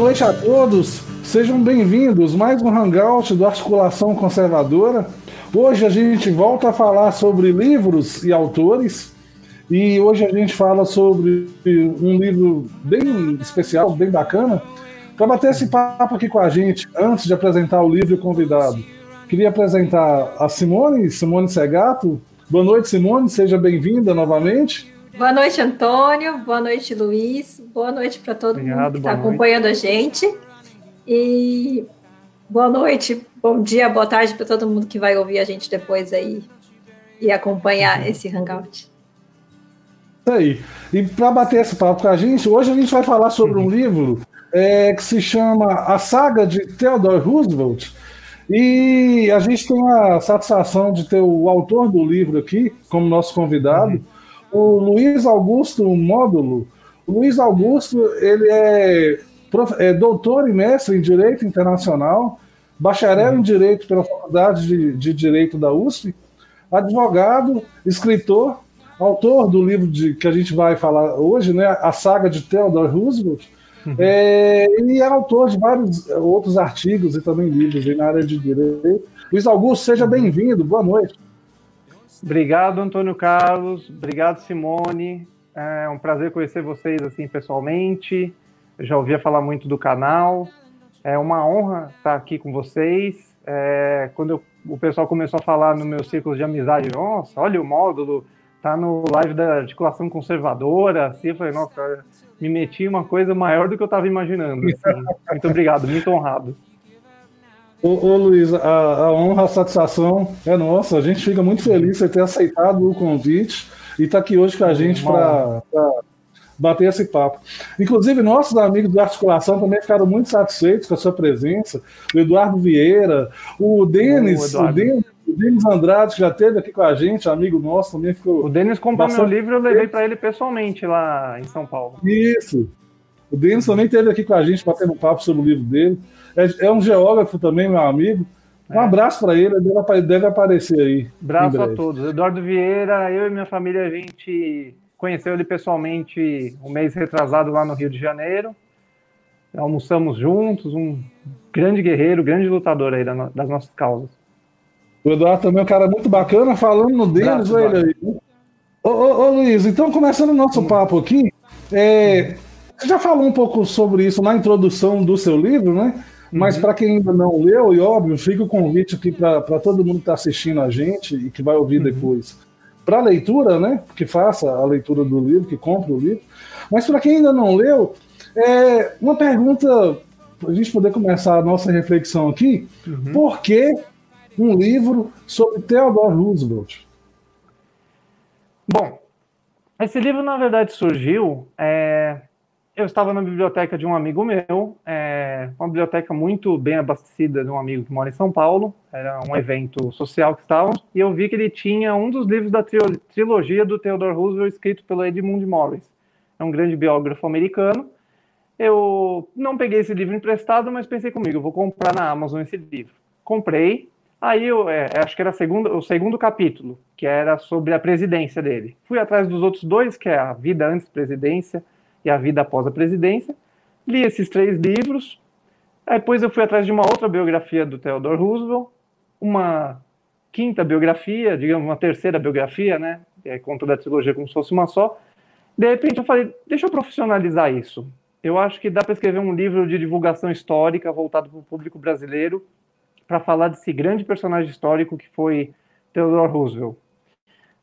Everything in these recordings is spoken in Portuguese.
noite a todos. Sejam bem-vindos mais um Hangout do Articulação Conservadora. Hoje a gente volta a falar sobre livros e autores. E hoje a gente fala sobre um livro bem especial, bem bacana. Para bater esse papo aqui com a gente, antes de apresentar o livro e o convidado, queria apresentar a Simone, Simone Segato. Boa noite, Simone, seja bem-vinda novamente. Boa noite, Antônio. Boa noite, Luiz. Boa noite para todo Obrigado, mundo que está acompanhando a gente. E boa noite, bom dia, boa tarde para todo mundo que vai ouvir a gente depois aí e acompanhar uhum. esse Hangout. Isso aí. E para bater esse papo com a gente, hoje a gente vai falar sobre um uhum. livro é, que se chama A Saga de Theodore Roosevelt. E a gente tem a satisfação de ter o autor do livro aqui como nosso convidado. Uhum o Luiz Augusto Módulo. O Luiz Augusto, ele é, é doutor e mestre em Direito Internacional, bacharel em Direito pela Faculdade de, de Direito da USP, advogado, escritor, autor do livro de, que a gente vai falar hoje, né, A Saga de Theodore Roosevelt, uhum. é, e é autor de vários outros artigos e também livros na área de Direito. Luiz Augusto, seja bem-vindo, boa noite. Obrigado, Antônio Carlos. Obrigado, Simone. É um prazer conhecer vocês assim pessoalmente. Eu já ouvia falar muito do canal. É uma honra estar aqui com vocês. É, quando eu, o pessoal começou a falar no meu círculo de amizade, nossa, olha o módulo, tá no live da articulação conservadora. Assim, eu falei, nossa, me meti em uma coisa maior do que eu estava imaginando. Assim. Muito obrigado, muito honrado. Ô, ô Luiz, a, a, honra, a satisfação é nossa. A gente fica muito feliz de ter aceitado o convite e estar tá aqui hoje com a gente para bater esse papo. Inclusive, nossos amigos da articulação também ficaram muito satisfeitos com a sua presença. O Eduardo Vieira, o Denis, o, o Denis, o Denis Andrade, que já esteve aqui com a gente, amigo nosso, também ficou. O Denis comprou meu livro, eu levei para ele pessoalmente lá em São Paulo. Isso. O Denis também esteve aqui com a gente, batendo um papo sobre o livro dele. É, é um geógrafo também, meu amigo. Um é. abraço para ele, deve, deve aparecer aí. Abraço a todos. Eduardo Vieira, eu e minha família, a gente conheceu ele pessoalmente um mês retrasado lá no Rio de Janeiro. Almoçamos juntos, um grande guerreiro, grande lutador aí das nossas causas. O Eduardo também é um cara muito bacana, falando no deles, olha ele aí. Ô, ô, ô, Luiz, então começando o nosso papo aqui, é, você já falou um pouco sobre isso na introdução do seu livro, né? Mas uhum. para quem ainda não leu, e óbvio, fica o convite aqui para todo mundo que está assistindo a gente e que vai ouvir uhum. depois. Para leitura, né? Que faça a leitura do livro, que compre o livro. Mas para quem ainda não leu, é uma pergunta para a gente poder começar a nossa reflexão aqui: uhum. por que um livro sobre Theodore Roosevelt? Bom, esse livro na verdade surgiu é, eu estava na biblioteca de um amigo meu, é, uma biblioteca muito bem abastecida de um amigo que mora em São Paulo, era um evento social que estávamos, e eu vi que ele tinha um dos livros da trilogia do Theodore Roosevelt, escrito pelo Edmund Morris. É um grande biógrafo americano. Eu não peguei esse livro emprestado, mas pensei comigo, vou comprar na Amazon esse livro. Comprei, aí eu é, acho que era segundo, o segundo capítulo, que era sobre a presidência dele. Fui atrás dos outros dois, que é a vida antes presidência, e a vida após a presidência. Li esses três livros. Depois eu fui atrás de uma outra biografia do Theodore Roosevelt, uma quinta biografia, digamos, uma terceira biografia, né? É, conta da trilogia como se fosse uma só. De repente eu falei, deixa eu profissionalizar isso. Eu acho que dá para escrever um livro de divulgação histórica voltado para o público brasileiro para falar desse grande personagem histórico que foi Theodore Roosevelt.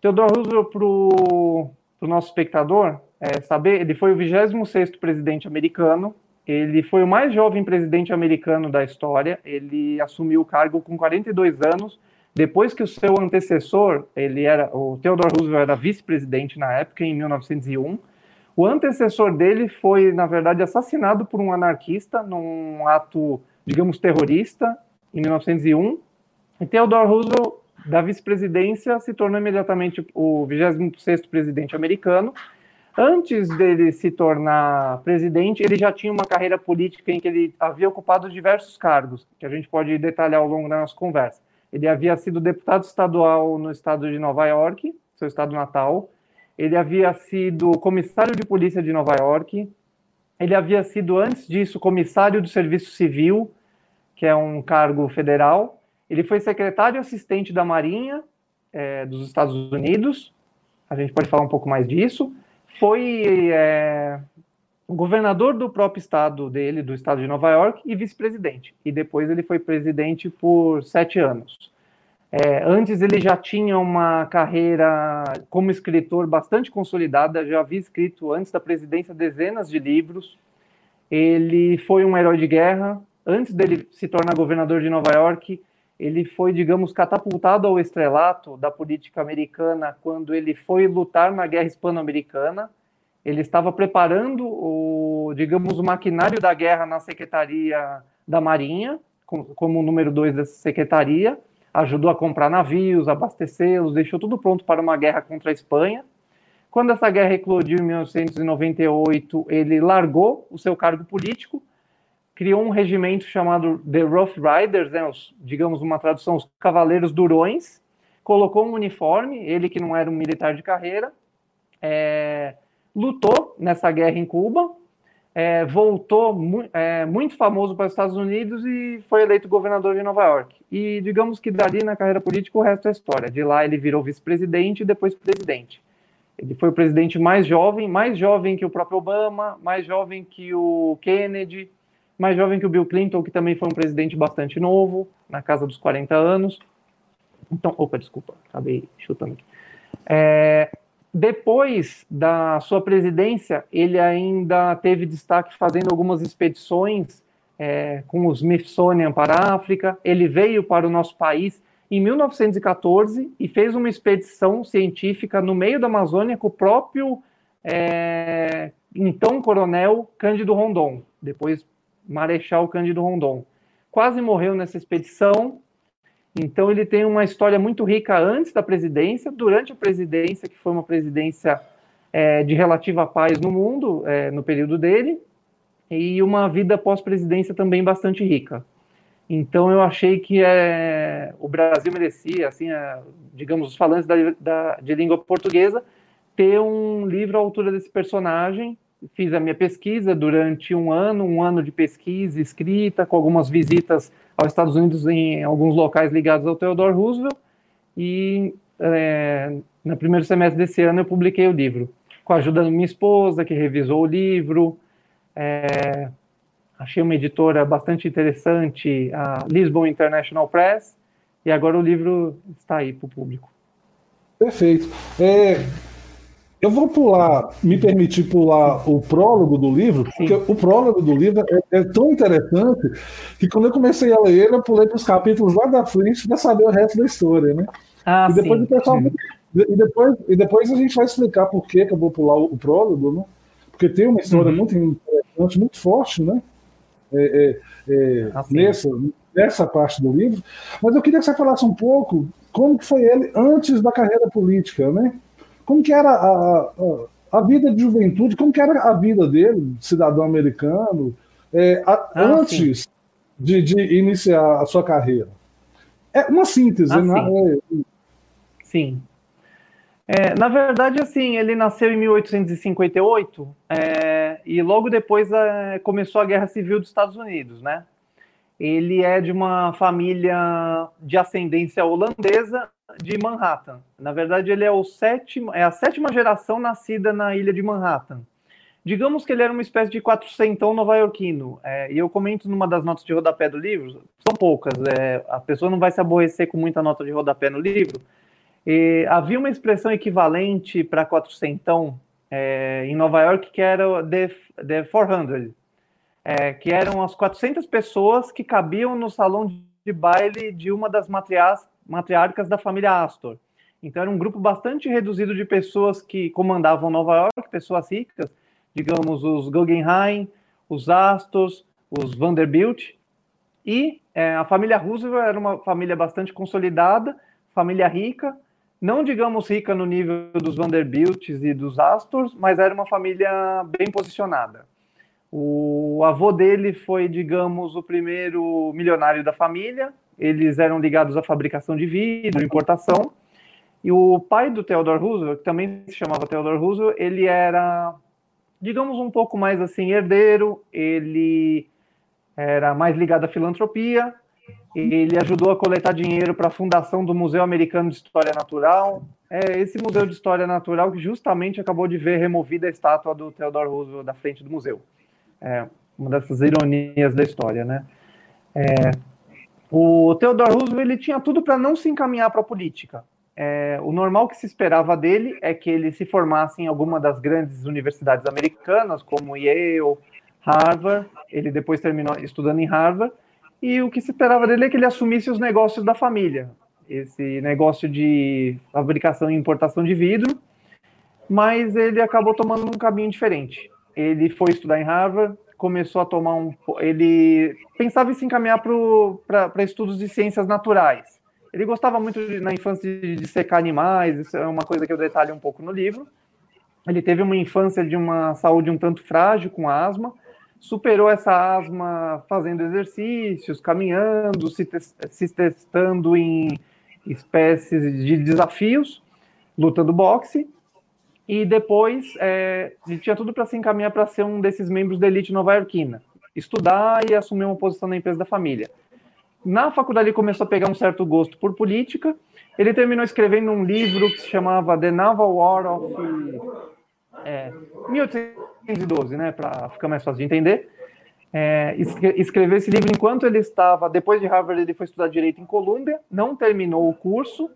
Theodore Roosevelt, para o nosso espectador, é, saber, ele foi o 26º presidente americano, ele foi o mais jovem presidente americano da história, ele assumiu o cargo com 42 anos, depois que o seu antecessor, ele era, o Theodore Roosevelt era vice-presidente na época, em 1901, o antecessor dele foi, na verdade, assassinado por um anarquista num ato, digamos, terrorista, em 1901, e Theodore Roosevelt, da vice-presidência, se tornou imediatamente o 26º presidente americano, Antes dele se tornar presidente, ele já tinha uma carreira política em que ele havia ocupado diversos cargos, que a gente pode detalhar ao longo da nossa conversa. Ele havia sido deputado estadual no estado de Nova York, seu estado natal. Ele havia sido comissário de polícia de Nova York. Ele havia sido, antes disso, comissário do Serviço Civil, que é um cargo federal. Ele foi secretário assistente da Marinha é, dos Estados Unidos. A gente pode falar um pouco mais disso. Foi é, governador do próprio estado dele, do estado de Nova York, e vice-presidente. E depois ele foi presidente por sete anos. É, antes ele já tinha uma carreira como escritor bastante consolidada, já havia escrito antes da presidência dezenas de livros. Ele foi um herói de guerra. Antes dele se tornar governador de Nova York, ele foi, digamos, catapultado ao estrelato da política americana quando ele foi lutar na Guerra Hispano-Americana ele estava preparando o, digamos, o maquinário da guerra na Secretaria da Marinha, como número dois dessa secretaria, ajudou a comprar navios, abastecê-los, deixou tudo pronto para uma guerra contra a Espanha. Quando essa guerra eclodiu em 1998, ele largou o seu cargo político, criou um regimento chamado The Rough Riders, né, os, digamos uma tradução, os Cavaleiros Durões, colocou um uniforme, ele que não era um militar de carreira, é, lutou nessa guerra em Cuba, é, voltou mu é, muito famoso para os Estados Unidos e foi eleito governador de Nova York. E digamos que dali na carreira política o resto é história. De lá ele virou vice-presidente e depois presidente. Ele foi o presidente mais jovem, mais jovem que o próprio Obama, mais jovem que o Kennedy, mais jovem que o Bill Clinton, que também foi um presidente bastante novo, na casa dos 40 anos. Então, opa, desculpa, acabei chutando aqui. É, depois da sua presidência, ele ainda teve destaque fazendo algumas expedições é, com o Smithsonian para a África. Ele veio para o nosso país em 1914 e fez uma expedição científica no meio da Amazônia com o próprio é, então coronel Cândido Rondon, depois Marechal Cândido Rondon. Quase morreu nessa expedição, então ele tem uma história muito rica antes da presidência, durante a presidência, que foi uma presidência é, de relativa paz no mundo, é, no período dele, e uma vida pós-presidência também bastante rica. Então eu achei que é, o Brasil merecia, assim, é, digamos, os falantes da, da, de língua portuguesa, ter um livro à altura desse personagem. Fiz a minha pesquisa durante um ano, um ano de pesquisa escrita, com algumas visitas aos Estados Unidos em alguns locais ligados ao Theodore Roosevelt. E é, no primeiro semestre desse ano eu publiquei o livro com a ajuda da minha esposa que revisou o livro. É, achei uma editora bastante interessante a Lisbon International Press. E agora o livro está aí para o público. Perfeito. É, eu vou pular, me permitir pular o prólogo do livro, porque o prólogo do livro é, é, tão interessante que quando eu comecei a ler ele, eu pulei para os capítulos lá da frente para saber o resto da história, né? Ah, e depois sim, o pessoal e depois, e depois a gente vai explicar por que, que eu vou pular o, o prólogo, né? Porque tem uma história uhum. muito interessante, muito forte, né? É, é, é ah, nessa, nessa parte do livro. Mas eu queria que você falasse um pouco como que foi ele antes da carreira política, né? Como que era a, a, a, vida de juventude, como que era a vida dele, cidadão americano, é, a, ah, antes de, de, iniciar a sua carreira. É uma síntese, ah, né? Sim. sim. É, na verdade, assim, ele nasceu em 1858 é, e logo depois é, começou a Guerra Civil dos Estados Unidos, né? Ele é de uma família de ascendência holandesa de Manhattan. Na verdade, ele é, o sétimo, é a sétima geração nascida na ilha de Manhattan. Digamos que ele era uma espécie de quatrocentão nova-iorquino. É, e eu comento numa das notas de rodapé do livro, são poucas, é, a pessoa não vai se aborrecer com muita nota de rodapé no livro. E havia uma expressão equivalente para quatrocentão é, em Nova York que era the, the 400, é, que eram as 400 pessoas que cabiam no salão de baile de uma das matriarcas da família Astor. Então era um grupo bastante reduzido de pessoas que comandavam Nova York, pessoas ricas, digamos os Guggenheim, os Astors, os Vanderbilt. E é, a família Roosevelt era uma família bastante consolidada, família rica, não digamos rica no nível dos Vanderbilts e dos Astors, mas era uma família bem posicionada. O avô dele foi, digamos, o primeiro milionário da família, eles eram ligados à fabricação de vidro, importação. E o pai do Theodore Roosevelt, que também se chamava Theodore Roosevelt, ele era digamos, um pouco mais assim, herdeiro, ele era mais ligado à filantropia, ele ajudou a coletar dinheiro para a fundação do Museu Americano de História Natural. É esse Museu de História Natural que justamente acabou de ver removida a estátua do Theodore Roosevelt da frente do museu. É uma dessas ironias da história, né? É, o Theodore Roosevelt ele tinha tudo para não se encaminhar para a política. É, o normal que se esperava dele é que ele se formasse em alguma das grandes universidades americanas, como Yale, Harvard. Ele depois terminou estudando em Harvard e o que se esperava dele é que ele assumisse os negócios da família, esse negócio de fabricação e importação de vidro, mas ele acabou tomando um caminho diferente. Ele foi estudar em Harvard, começou a tomar um. Ele pensava em se encaminhar para estudos de ciências naturais. Ele gostava muito de, na infância de, de secar animais, isso é uma coisa que eu detalho um pouco no livro. Ele teve uma infância de uma saúde um tanto frágil, com asma, superou essa asma fazendo exercícios, caminhando, se, te se testando em espécies de desafios, lutando boxe, e depois é, tinha tudo para se encaminhar para ser um desses membros da elite nova-iorquina, estudar e assumir uma posição na empresa da família. Na faculdade ele começou a pegar um certo gosto por política, ele terminou escrevendo um livro que se chamava The Naval War of é, 1812, né, para ficar mais fácil de entender. É, escreveu esse livro enquanto ele estava, depois de Harvard, ele foi estudar direito em Colômbia, não terminou o curso.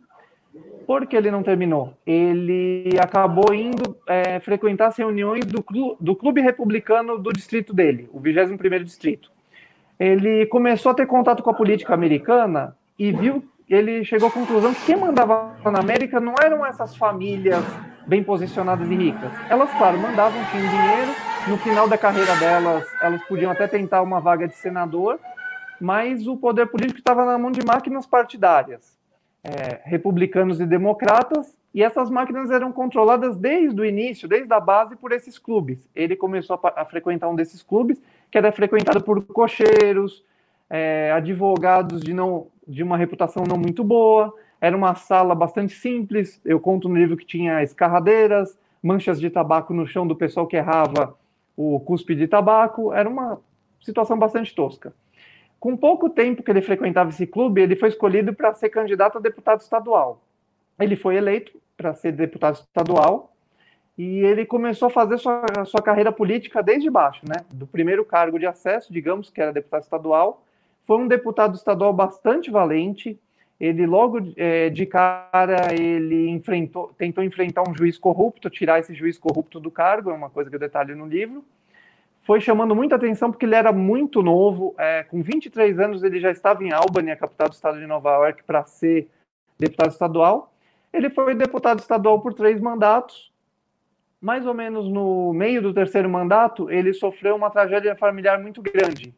Por que ele não terminou? Ele acabou indo é, frequentar as reuniões do, clu, do Clube Republicano do distrito dele, o 21º Distrito. Ele começou a ter contato com a política americana e viu, ele chegou à conclusão que quem mandava na América não eram essas famílias bem posicionadas e ricas. Elas, claro, mandavam, tinham dinheiro, no final da carreira delas, elas podiam até tentar uma vaga de senador, mas o poder político estava na mão de máquinas partidárias, é, republicanos e democratas, e essas máquinas eram controladas desde o início, desde a base, por esses clubes. Ele começou a, a frequentar um desses clubes, que era frequentado por cocheiros, é, advogados de, não, de uma reputação não muito boa, era uma sala bastante simples. Eu conto no livro que tinha escarradeiras, manchas de tabaco no chão do pessoal que errava o cuspe de tabaco. Era uma situação bastante tosca. Com pouco tempo que ele frequentava esse clube, ele foi escolhido para ser candidato a deputado estadual. Ele foi eleito para ser deputado estadual e ele começou a fazer sua, sua carreira política desde baixo, né? Do primeiro cargo de acesso, digamos que era deputado estadual. Foi um deputado estadual bastante valente, ele logo é, de cara ele enfrentou, tentou enfrentar um juiz corrupto, tirar esse juiz corrupto do cargo, é uma coisa que eu detalho no livro. Foi chamando muita atenção porque ele era muito novo, é, com 23 anos ele já estava em Albany, a capital do estado de Nova York, para ser deputado estadual. Ele foi deputado estadual por três mandatos. Mais ou menos no meio do terceiro mandato, ele sofreu uma tragédia familiar muito grande.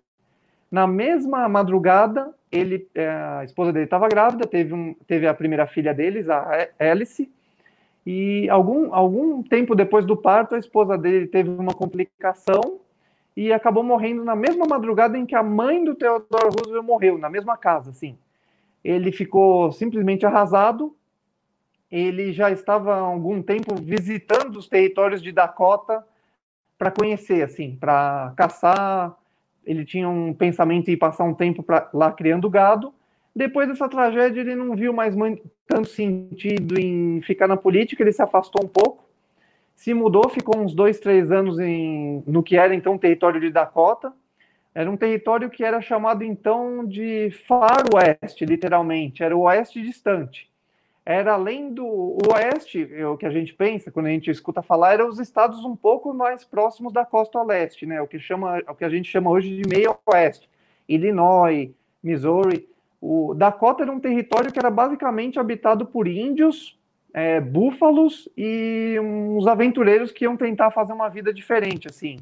Na mesma madrugada, ele, é, a esposa dele estava grávida, teve, um, teve a primeira filha deles, a Alice, e algum, algum tempo depois do parto, a esposa dele teve uma complicação e acabou morrendo na mesma madrugada em que a mãe do Theodore Roosevelt morreu, na mesma casa, assim. Ele ficou simplesmente arrasado. Ele já estava há algum tempo visitando os territórios de Dakota para conhecer, assim, para caçar, ele tinha um pensamento em passar um tempo pra, lá criando gado. Depois dessa tragédia, ele não viu mais muito, tanto sentido em ficar na política, ele se afastou um pouco, se mudou, ficou uns dois, três anos em, no que era então território de Dakota. Era um território que era chamado então de Far West, literalmente, era o oeste distante era além do oeste, é o que a gente pensa quando a gente escuta falar, eram os estados um pouco mais próximos da costa leste, né? O que chama, o que a gente chama hoje de meio oeste, Illinois, Missouri. O Dakota era um território que era basicamente habitado por índios, é, búfalos e uns aventureiros que iam tentar fazer uma vida diferente, assim,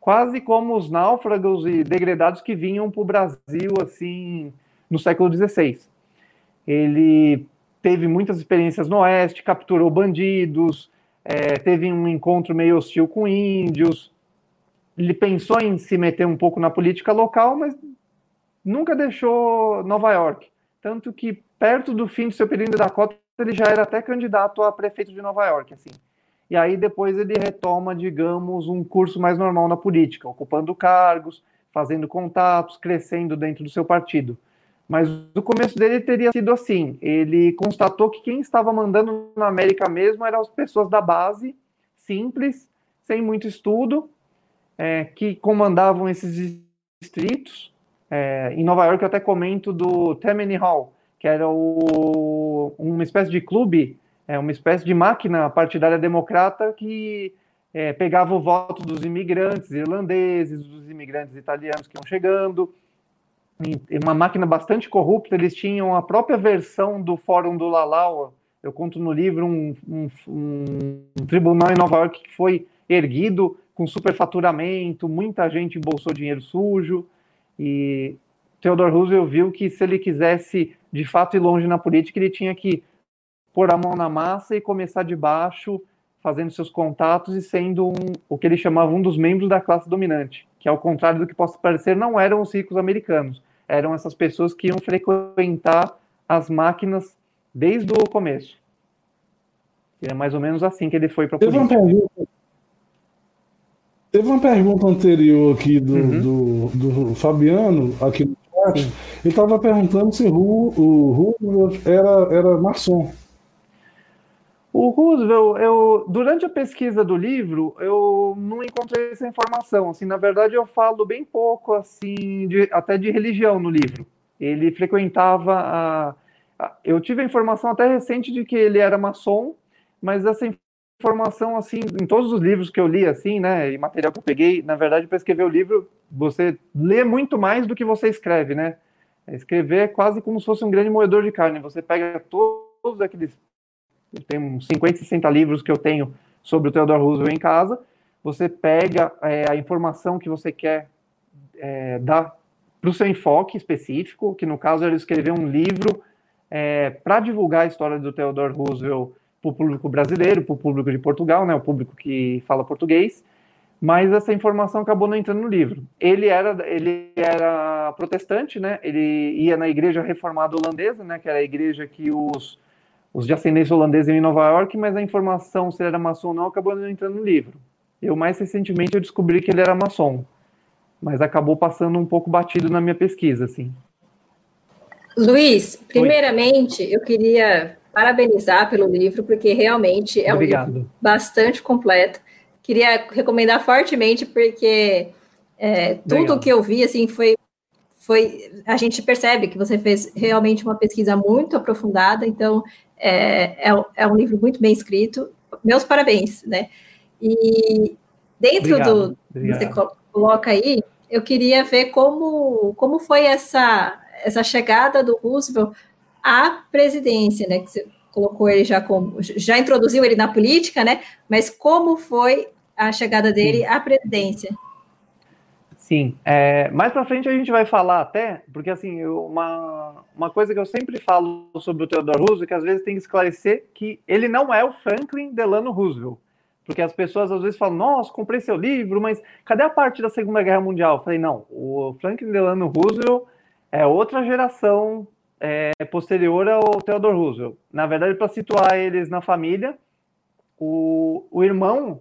quase como os náufragos e degredados que vinham para o Brasil, assim, no século XVI. Ele teve muitas experiências no Oeste, capturou bandidos, é, teve um encontro meio hostil com índios. Ele pensou em se meter um pouco na política local, mas nunca deixou Nova York. Tanto que, perto do fim do seu período da cota, ele já era até candidato a prefeito de Nova York. Assim. e aí depois ele retoma, digamos, um curso mais normal na política, ocupando cargos, fazendo contatos, crescendo dentro do seu partido. Mas o começo dele teria sido assim: ele constatou que quem estava mandando na América mesmo eram as pessoas da base, simples, sem muito estudo, é, que comandavam esses distritos. É, em Nova York, eu até comento do Tammany Hall, que era o, uma espécie de clube, é, uma espécie de máquina partidária democrata que é, pegava o voto dos imigrantes irlandeses, dos imigrantes italianos que iam chegando, uma máquina bastante corrupta, eles tinham a própria versão do Fórum do Lalau, eu conto no livro um, um, um tribunal em Nova York que foi erguido com superfaturamento, muita gente embolsou dinheiro sujo, e Theodore Roosevelt viu que se ele quisesse de fato ir longe na política, ele tinha que pôr a mão na massa e começar de baixo, fazendo seus contatos e sendo um, o que ele chamava um dos membros da classe dominante, que ao contrário do que possa parecer, não eram os ricos americanos, eram essas pessoas que iam frequentar as máquinas desde o começo. E é mais ou menos assim que ele foi para a política. Uma teve uma pergunta anterior aqui do, uhum. do, do, Fabiano, aqui no chat. Sim. Ele estava perguntando se o, Roosevelt era, era maçom. O Roosevelt, eu, durante a pesquisa do livro, eu não encontrei essa informação. Assim, na verdade, eu falo bem pouco, assim, de, até de religião no livro. Ele frequentava a, a, Eu tive a informação até recente de que ele era maçom, mas essa informação, assim, em todos os livros que eu li, assim, né, e material que eu peguei, na verdade, para escrever o livro, você lê muito mais do que você escreve, né? Escrever é quase como se fosse um grande moedor de carne. Você pega todos aqueles tem uns 50, 60 livros que eu tenho sobre o Theodore Roosevelt em casa. Você pega é, a informação que você quer é, dar para o seu enfoque específico, que no caso era escrever um livro é, para divulgar a história do Theodore Roosevelt para o público brasileiro, para o público de Portugal, né, o público que fala português, mas essa informação acabou não entrando no livro. Ele era, ele era protestante, né, ele ia na igreja reformada holandesa, né, que era a igreja que os os de ascendência holandesa em Nova York, mas a informação se ele era maçom ou não acabou não entrando no livro. Eu, mais recentemente, eu descobri que ele era maçom, mas acabou passando um pouco batido na minha pesquisa, assim. Luiz, primeiramente, Oi. eu queria parabenizar pelo livro, porque realmente é Obrigado. um livro bastante completo. Queria recomendar fortemente, porque é, tudo que eu vi, assim, foi foi a gente percebe que você fez realmente uma pesquisa muito aprofundada, então é, é, é, um livro muito bem escrito. Meus parabéns, né? E dentro obrigado, do obrigado. que você coloca aí, eu queria ver como, como foi essa, essa chegada do Roosevelt à presidência, né? Que você colocou ele já como já introduziu ele na política, né? Mas como foi a chegada dele à presidência? Sim, é, mais para frente a gente vai falar até, porque assim, eu, uma, uma coisa que eu sempre falo sobre o Theodore Roosevelt, que às vezes tem que esclarecer que ele não é o Franklin Delano Roosevelt. Porque as pessoas às vezes falam, nossa, comprei seu livro, mas cadê a parte da Segunda Guerra Mundial? Eu falei, não, o Franklin Delano Roosevelt é outra geração é, posterior ao Theodore Roosevelt. Na verdade, para situar eles na família, o, o irmão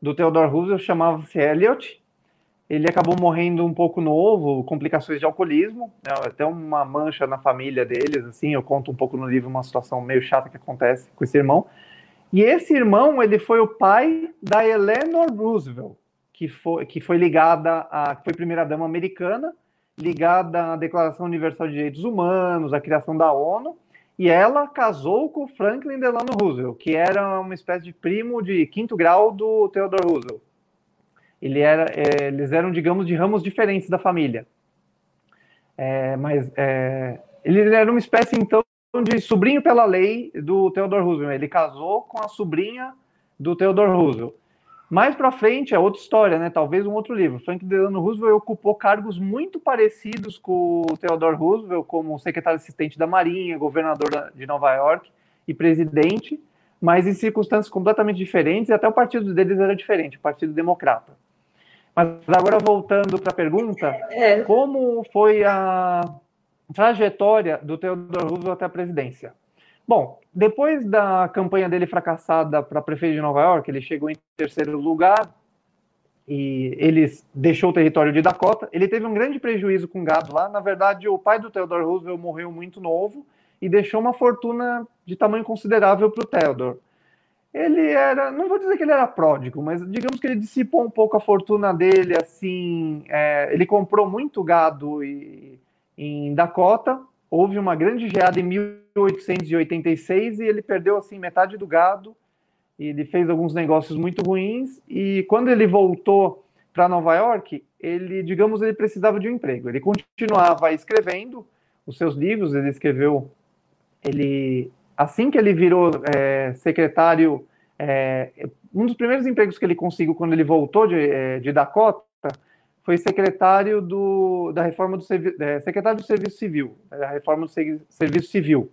do Theodore Roosevelt chamava-se Elliot, ele acabou morrendo um pouco novo, complicações de alcoolismo, né, até uma mancha na família deles, assim, eu conto um pouco no livro uma situação meio chata que acontece com esse irmão. E esse irmão, ele foi o pai da Eleanor Roosevelt, que foi, que foi ligada a, que foi primeira-dama americana, ligada à Declaração Universal de Direitos Humanos, à criação da ONU, e ela casou com Franklin Delano Roosevelt, que era uma espécie de primo de quinto grau do Theodore Roosevelt ele era, é, eles eram, digamos, de ramos diferentes da família. É, mas é, ele era uma espécie, então, de sobrinho pela lei do Theodore Roosevelt. Ele casou com a sobrinha do Theodore Roosevelt. Mais para frente é outra história, né? Talvez um outro livro. Frank Delano Roosevelt ocupou cargos muito parecidos com o Theodore Roosevelt, como secretário assistente da Marinha, governador de Nova York e presidente, mas em circunstâncias completamente diferentes. E até o partido deles era diferente, o Partido Democrata. Mas agora voltando para a pergunta, é. como foi a trajetória do Theodore Roosevelt até a presidência? Bom, depois da campanha dele fracassada para prefeito de Nova York, ele chegou em terceiro lugar e ele deixou o território de Dakota. Ele teve um grande prejuízo com gado lá. Na verdade, o pai do Theodore Roosevelt morreu muito novo e deixou uma fortuna de tamanho considerável para o Theodore. Ele era, não vou dizer que ele era pródigo, mas digamos que ele dissipou um pouco a fortuna dele. Assim, é, ele comprou muito gado e, em Dakota. Houve uma grande geada em 1886 e ele perdeu assim metade do gado ele fez alguns negócios muito ruins e quando ele voltou para Nova York, ele, digamos, ele precisava de um emprego. Ele continuava escrevendo os seus livros, ele escreveu, ele assim que ele virou é, secretário, é, um dos primeiros empregos que ele conseguiu quando ele voltou de, é, de Dakota foi secretário do, da reforma do é, secretário do Serviço Civil, da reforma do Serviço Civil.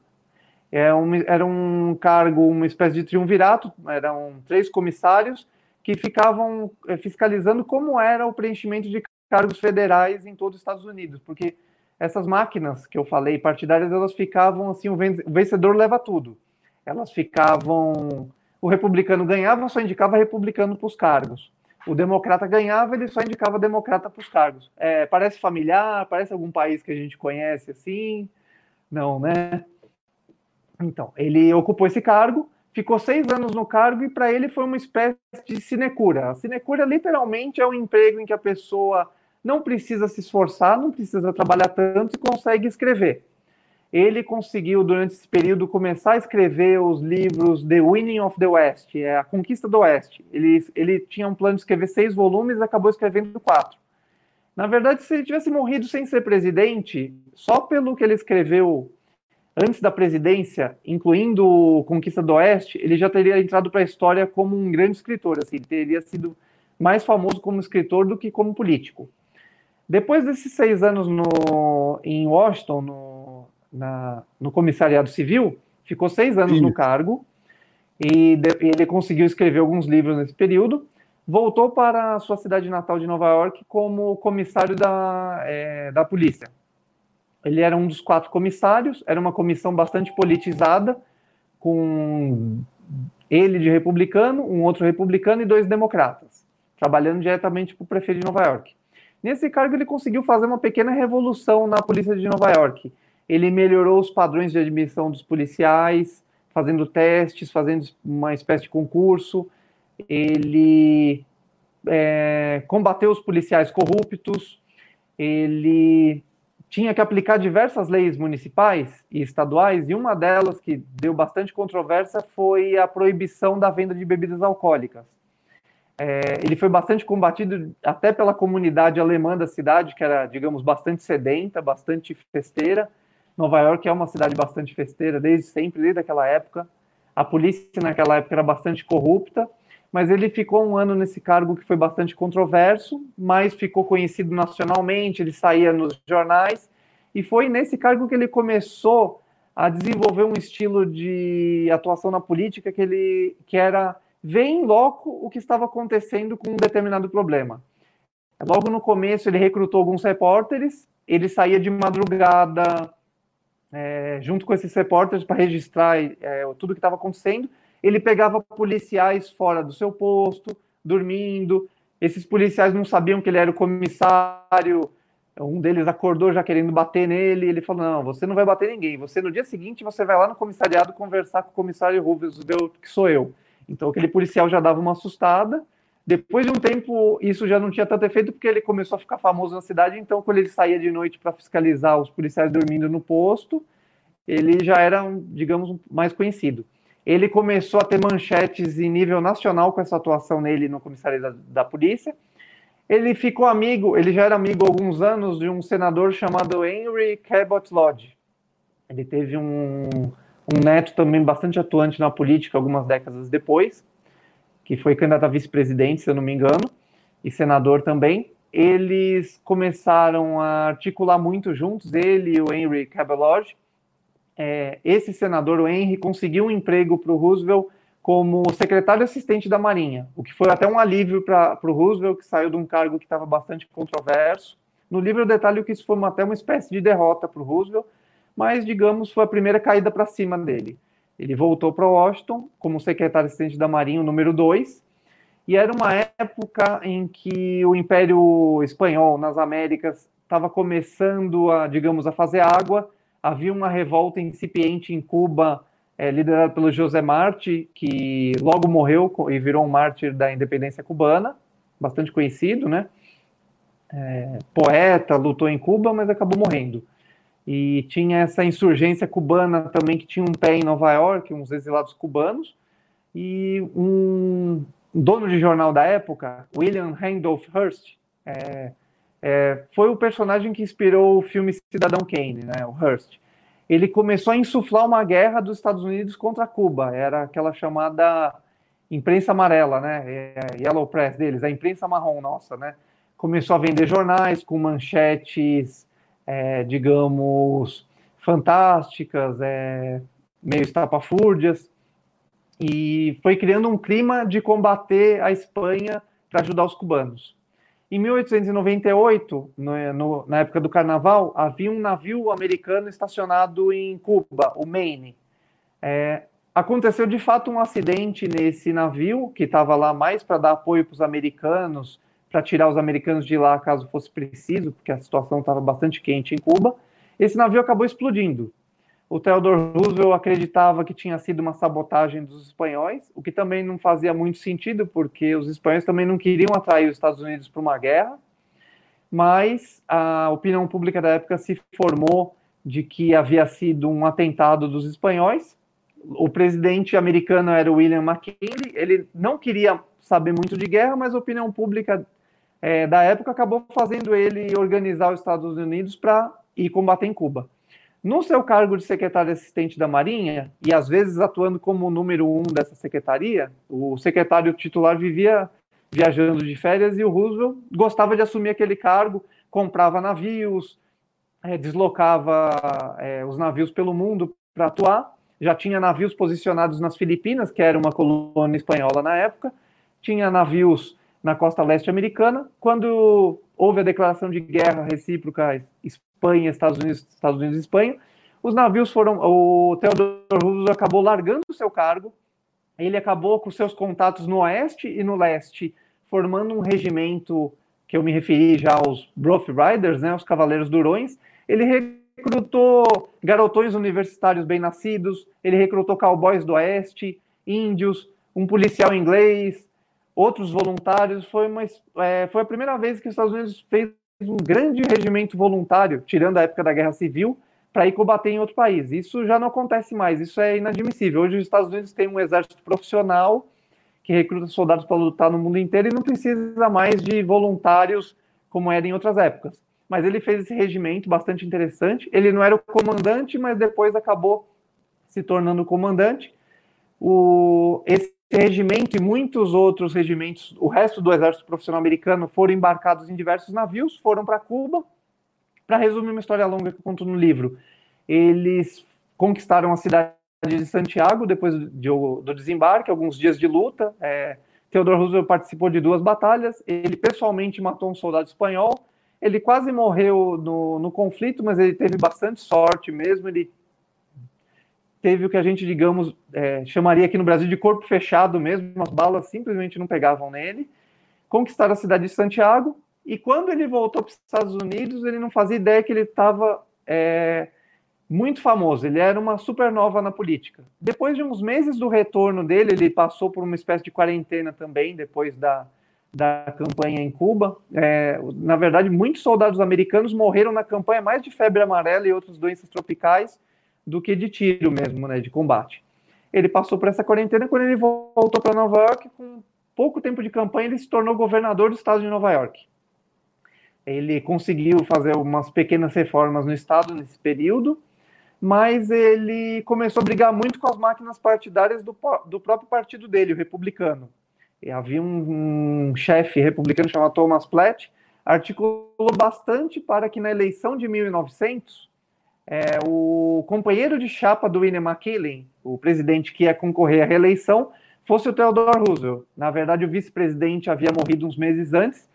É um, era um cargo, uma espécie de triunvirato, eram três comissários que ficavam eh, fiscalizando como era o preenchimento de cargos federais em todos os Estados Unidos, porque essas máquinas que eu falei, partidárias, elas ficavam assim, o vencedor leva tudo. Elas ficavam, o republicano ganhava, só indicava republicano para os cargos. O democrata ganhava, ele só indicava democrata para os cargos. É, parece familiar, parece algum país que a gente conhece assim? Não, né? Então, ele ocupou esse cargo, ficou seis anos no cargo e para ele foi uma espécie de sinecura. A sinecura literalmente é um emprego em que a pessoa não precisa se esforçar, não precisa trabalhar tanto e consegue escrever. Ele conseguiu, durante esse período, começar a escrever os livros The Winning of the West, é a Conquista do Oeste. Ele, ele tinha um plano de escrever seis volumes e acabou escrevendo quatro. Na verdade, se ele tivesse morrido sem ser presidente, só pelo que ele escreveu antes da presidência, incluindo Conquista do Oeste, ele já teria entrado para a história como um grande escritor, assim, ele teria sido mais famoso como escritor do que como político. Depois desses seis anos no, em Washington, no, na, no comissariado civil, ficou seis anos Sim. no cargo e de, ele conseguiu escrever alguns livros nesse período. Voltou para a sua cidade natal de Nova York como comissário da, é, da polícia. Ele era um dos quatro comissários, era uma comissão bastante politizada, com ele de republicano, um outro republicano e dois democratas, trabalhando diretamente para o prefeito de Nova York. Nesse cargo, ele conseguiu fazer uma pequena revolução na polícia de Nova York. Ele melhorou os padrões de admissão dos policiais, fazendo testes, fazendo uma espécie de concurso. Ele é, combateu os policiais corruptos. Ele tinha que aplicar diversas leis municipais e estaduais, e uma delas que deu bastante controvérsia foi a proibição da venda de bebidas alcoólicas. É, ele foi bastante combatido até pela comunidade alemã da cidade, que era, digamos, bastante sedenta, bastante festeira. Nova York é uma cidade bastante festeira desde sempre, desde aquela época. A polícia naquela época era bastante corrupta, mas ele ficou um ano nesse cargo que foi bastante controverso, mas ficou conhecido nacionalmente, ele saía nos jornais, e foi nesse cargo que ele começou a desenvolver um estilo de atuação na política que ele que era ver em loco o que estava acontecendo com um determinado problema. Logo no começo ele recrutou alguns repórteres, ele saía de madrugada é, junto com esses repórteres para registrar é, tudo que estava acontecendo ele pegava policiais fora do seu posto, dormindo. Esses policiais não sabiam que ele era o comissário. Um deles acordou já querendo bater nele. Ele falou: Não, você não vai bater ninguém. Você no dia seguinte você vai lá no comissariado conversar com o comissário Roosevelt, que sou eu. Então aquele policial já dava uma assustada. Depois de um tempo, isso já não tinha tanto efeito porque ele começou a ficar famoso na cidade. Então, quando ele saía de noite para fiscalizar os policiais dormindo no posto, ele já era, digamos, mais conhecido. Ele começou a ter manchetes em nível nacional com essa atuação nele no comissariado da, da polícia. Ele ficou amigo, ele já era amigo há alguns anos de um senador chamado Henry Cabot Lodge. Ele teve um, um neto também bastante atuante na política algumas décadas depois, que foi candidato a vice-presidente, se eu não me engano, e senador também. Eles começaram a articular muito juntos, ele e o Henry Cabot Lodge, é, esse senador, o Henry, conseguiu um emprego para o Roosevelt como secretário assistente da Marinha, o que foi até um alívio para o Roosevelt, que saiu de um cargo que estava bastante controverso. No livro eu detalho que isso foi uma, até uma espécie de derrota para o Roosevelt, mas, digamos, foi a primeira caída para cima dele. Ele voltou para Washington como secretário assistente da Marinha, número 2, e era uma época em que o Império Espanhol nas Américas estava começando a, digamos, a fazer água. Havia uma revolta incipiente em Cuba, é, liderada pelo José Marti, que logo morreu e virou um mártir da independência cubana, bastante conhecido, né? É, poeta, lutou em Cuba, mas acabou morrendo. E tinha essa insurgência cubana também, que tinha um pé em Nova York, uns exilados cubanos, e um dono de jornal da época, William Randolph Hearst, é, é, foi o personagem que inspirou o filme Cidadão Kane, né, o Hearst. Ele começou a insuflar uma guerra dos Estados Unidos contra Cuba, era aquela chamada imprensa amarela, né, é, Yellow Press deles, a imprensa marrom nossa, né, começou a vender jornais com manchetes é, digamos, fantásticas, é, meio estapafúrdias, e foi criando um clima de combater a Espanha para ajudar os cubanos. Em 1898, no, no, na época do Carnaval, havia um navio americano estacionado em Cuba, o Maine. É, aconteceu de fato um acidente nesse navio, que estava lá mais para dar apoio para os americanos para tirar os americanos de lá caso fosse preciso, porque a situação estava bastante quente em Cuba. Esse navio acabou explodindo. O Theodore Roosevelt acreditava que tinha sido uma sabotagem dos espanhóis, o que também não fazia muito sentido, porque os espanhóis também não queriam atrair os Estados Unidos para uma guerra, mas a opinião pública da época se formou de que havia sido um atentado dos espanhóis. O presidente americano era William McKinley, ele não queria saber muito de guerra, mas a opinião pública é, da época acabou fazendo ele organizar os Estados Unidos para ir combater em Cuba. No seu cargo de secretário assistente da Marinha, e às vezes atuando como número um dessa secretaria, o secretário titular vivia viajando de férias e o Roosevelt gostava de assumir aquele cargo, comprava navios, é, deslocava é, os navios pelo mundo para atuar. Já tinha navios posicionados nas Filipinas, que era uma colônia espanhola na época, tinha navios na costa leste americana, quando houve a declaração de guerra recíproca Espanha, Estados Unidos, Estados Unidos e Espanha, os navios foram, o Theodore Roosevelt acabou largando o seu cargo, ele acabou com seus contatos no oeste e no leste, formando um regimento que eu me referi já aos Rough Riders, né, os Cavaleiros Durões, ele recrutou garotões universitários bem-nascidos, ele recrutou cowboys do oeste, índios, um policial inglês, outros voluntários. Foi, uma, é, foi a primeira vez que os Estados Unidos fez um grande regimento voluntário, tirando a época da Guerra Civil, para ir combater em outro país. Isso já não acontece mais, isso é inadmissível. Hoje os Estados Unidos têm um exército profissional que recruta soldados para lutar no mundo inteiro e não precisa mais de voluntários como era em outras épocas. Mas ele fez esse regimento bastante interessante. Ele não era o comandante, mas depois acabou se tornando comandante. O, esse regimento e muitos outros regimentos, o resto do exército profissional americano, foram embarcados em diversos navios, foram para Cuba. Para resumir uma história longa que eu conto no livro, eles conquistaram a cidade de Santiago depois do, do desembarque, alguns dias de luta. É, Theodore Roosevelt participou de duas batalhas. Ele pessoalmente matou um soldado espanhol. Ele quase morreu no, no conflito, mas ele teve bastante sorte mesmo. Ele teve o que a gente, digamos, é, chamaria aqui no Brasil de corpo fechado mesmo, as balas simplesmente não pegavam nele, conquistaram a cidade de Santiago, e quando ele voltou para os Estados Unidos, ele não fazia ideia que ele estava é, muito famoso, ele era uma supernova na política. Depois de uns meses do retorno dele, ele passou por uma espécie de quarentena também, depois da, da campanha em Cuba. É, na verdade, muitos soldados americanos morreram na campanha mais de febre amarela e outras doenças tropicais, do que de tiro mesmo, né, de combate. Ele passou por essa quarentena quando ele voltou para Nova York, com pouco tempo de campanha, ele se tornou governador do estado de Nova York. Ele conseguiu fazer umas pequenas reformas no estado nesse período, mas ele começou a brigar muito com as máquinas partidárias do, do próprio partido dele, o republicano. E havia um, um chefe republicano chamado Thomas Platt, articulou bastante para que na eleição de 1900 é, o companheiro de chapa do William McKinley, o presidente que ia concorrer à reeleição, fosse o Theodore Roosevelt. Na verdade, o vice-presidente havia morrido uns meses antes,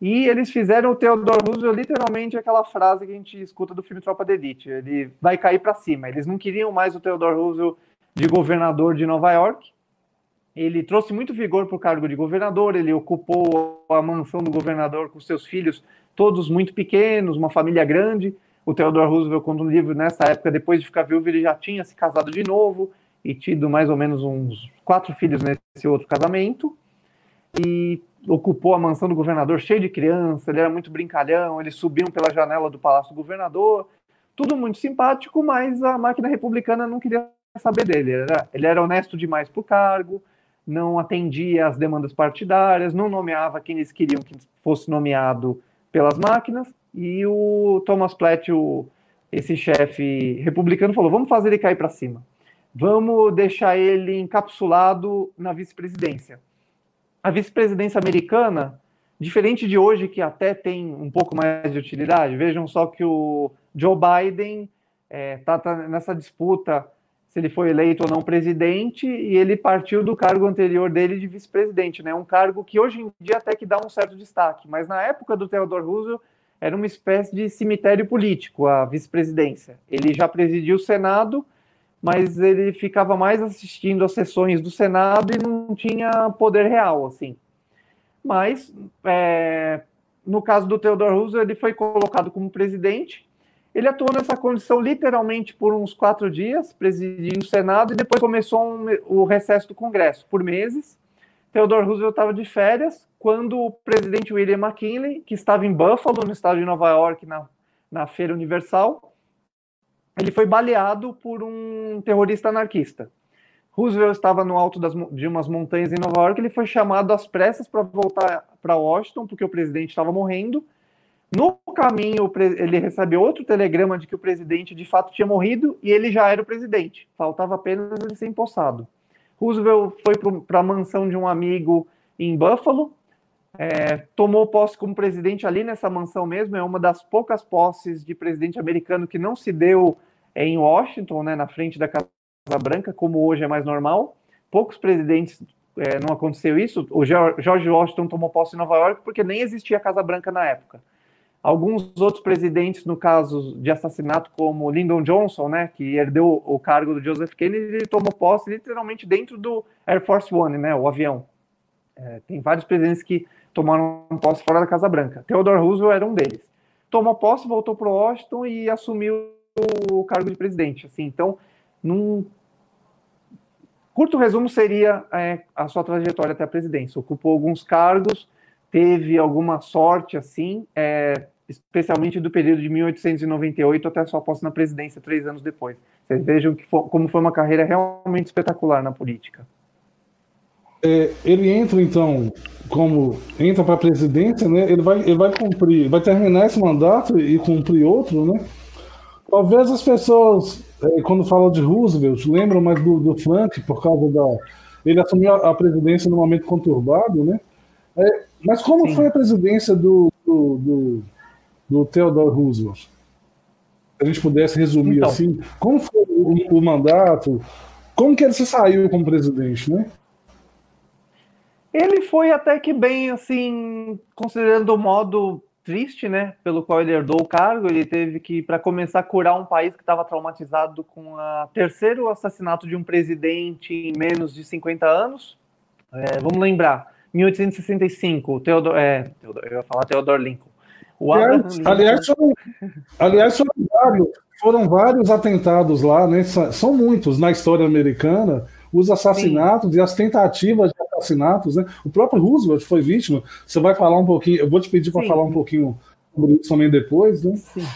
e eles fizeram o Theodore Roosevelt literalmente aquela frase que a gente escuta do filme Tropa de Elite, ele vai cair para cima. Eles não queriam mais o Theodore Roosevelt de governador de Nova York. Ele trouxe muito vigor para o cargo de governador, ele ocupou a mansão do governador com seus filhos, todos muito pequenos, uma família grande. O Theodore Roosevelt conta um livro nessa época, depois de ficar viúvo, ele já tinha se casado de novo e tido mais ou menos uns quatro filhos nesse outro casamento. E ocupou a mansão do governador cheio de criança, ele era muito brincalhão, eles subiam pela janela do palácio do governador, tudo muito simpático, mas a máquina republicana não queria saber dele. Ele era, ele era honesto demais para o cargo, não atendia às demandas partidárias, não nomeava quem eles queriam que fosse nomeado pelas máquinas, e o Thomas Platt, o, esse chefe republicano, falou: vamos fazer ele cair para cima. Vamos deixar ele encapsulado na vice-presidência a vice-presidência americana, diferente de hoje, que até tem um pouco mais de utilidade, vejam só que o Joe Biden está é, tá, tá nessa disputa se ele foi eleito ou não presidente, e ele partiu do cargo anterior dele de vice-presidente, né? Um cargo que hoje em dia até que dá um certo destaque, mas na época do Theodore Roosevelt era uma espécie de cemitério político, a vice-presidência. Ele já presidiu o Senado, mas ele ficava mais assistindo às sessões do Senado e não tinha poder real, assim. Mas, é, no caso do Theodore Roosevelt, ele foi colocado como presidente. Ele atuou nessa condição literalmente por uns quatro dias, presidindo o Senado, e depois começou um, o recesso do Congresso, por meses. Theodore Roosevelt estava de férias, quando o presidente William McKinley, que estava em Buffalo, no estado de Nova York, na, na Feira Universal, ele foi baleado por um terrorista anarquista. Roosevelt estava no alto das, de umas montanhas em Nova York, ele foi chamado às pressas para voltar para Washington, porque o presidente estava morrendo. No caminho, ele recebeu outro telegrama de que o presidente de fato tinha morrido e ele já era o presidente. Faltava apenas ele ser empossado. Roosevelt foi para a mansão de um amigo em Buffalo, é, tomou posse como presidente ali nessa mansão mesmo. É uma das poucas posses de presidente americano que não se deu em Washington, né, na frente da Casa Branca, como hoje é mais normal. Poucos presidentes é, não aconteceu isso. O George Washington tomou posse em Nova York porque nem existia a Casa Branca na época. Alguns outros presidentes, no caso de assassinato, como Lyndon Johnson, né, que herdeu o cargo do Joseph Kennedy, ele tomou posse literalmente dentro do Air Force One, né, o avião. É, tem vários presidentes que tomaram posse fora da Casa Branca. Theodore Roosevelt era um deles. Tomou posse, voltou para Washington e assumiu o cargo de presidente. Assim, então, num curto resumo seria é, a sua trajetória até a presidência. Ocupou alguns cargos, teve alguma sorte, assim, é, especialmente do período de 1898 até sua posse na presidência, três anos depois. Vocês vejam que foi, como foi uma carreira realmente espetacular na política. É, ele entra então como entra para a presidência, né? Ele vai, ele vai cumprir, vai terminar esse mandato e cumprir outro, né? Talvez as pessoas, é, quando falam de Roosevelt, lembram mais do, do Frank, por causa da. Ele assumiu a, presidência num momento conturbado, né? É, mas como Sim. foi a presidência do, do, do, do, Theodore Roosevelt? Se a gente pudesse resumir então, assim, como foi o, o mandato? Como que ele se saiu como presidente, né? Ele foi até que bem, assim, considerando o modo triste, né, pelo qual ele herdou o cargo. Ele teve que, para começar, curar um país que estava traumatizado com o terceiro assassinato de um presidente em menos de 50 anos. É, vamos lembrar, 1865, Theodore, é, eu ia falar Theodore Lincoln. O aliás, Lincoln... aliás, foram, aliás foram, vários, foram vários atentados lá, né? São muitos na história americana os assassinatos Sim. e as tentativas de assassinatos, né? O próprio Roosevelt foi vítima. Você vai falar um pouquinho, eu vou te pedir para falar um pouquinho sobre isso também depois, né? Sim.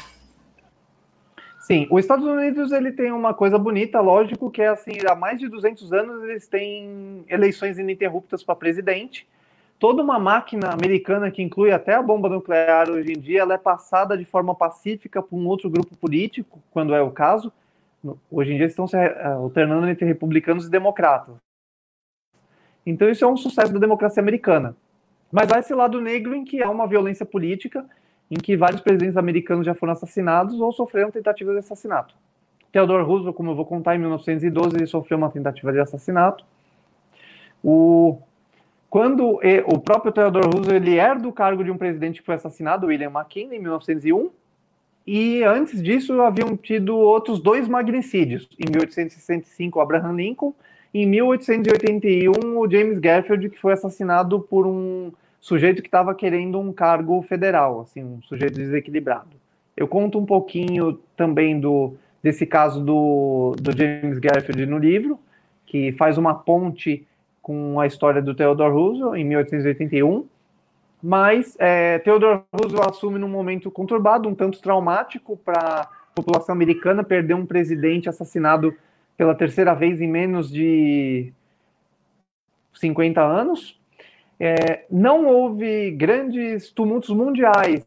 Sim, os Estados Unidos ele tem uma coisa bonita, lógico, que é assim, há mais de 200 anos eles têm eleições ininterruptas para presidente. Toda uma máquina americana que inclui até a bomba nuclear hoje em dia, ela é passada de forma pacífica por um outro grupo político, quando é o caso. Hoje em dia estão se eh, alternando entre republicanos e democratas. Então isso é um sucesso da democracia americana. Mas há esse lado negro em que há uma violência política, em que vários presidentes americanos já foram assassinados ou sofreram tentativas de assassinato. Theodore Roosevelt, como eu vou contar, em 1912 ele sofreu uma tentativa de assassinato. O quando o próprio Theodore Roosevelt ele o cargo de um presidente que foi assassinado, William McKinley, em 1901, e antes disso haviam tido outros dois magnicídios. Em 1865, Abraham Lincoln, em 1881, o James Garfield, que foi assassinado por um sujeito que estava querendo um cargo federal, assim, um sujeito desequilibrado. Eu conto um pouquinho também do desse caso do, do James Garfield no livro, que faz uma ponte com a história do Theodore Roosevelt em 1881. Mas é, Theodore Roosevelt assume num momento conturbado, um tanto traumático para a população americana, perder um presidente assassinado pela terceira vez em menos de 50 anos. É, não houve grandes tumultos mundiais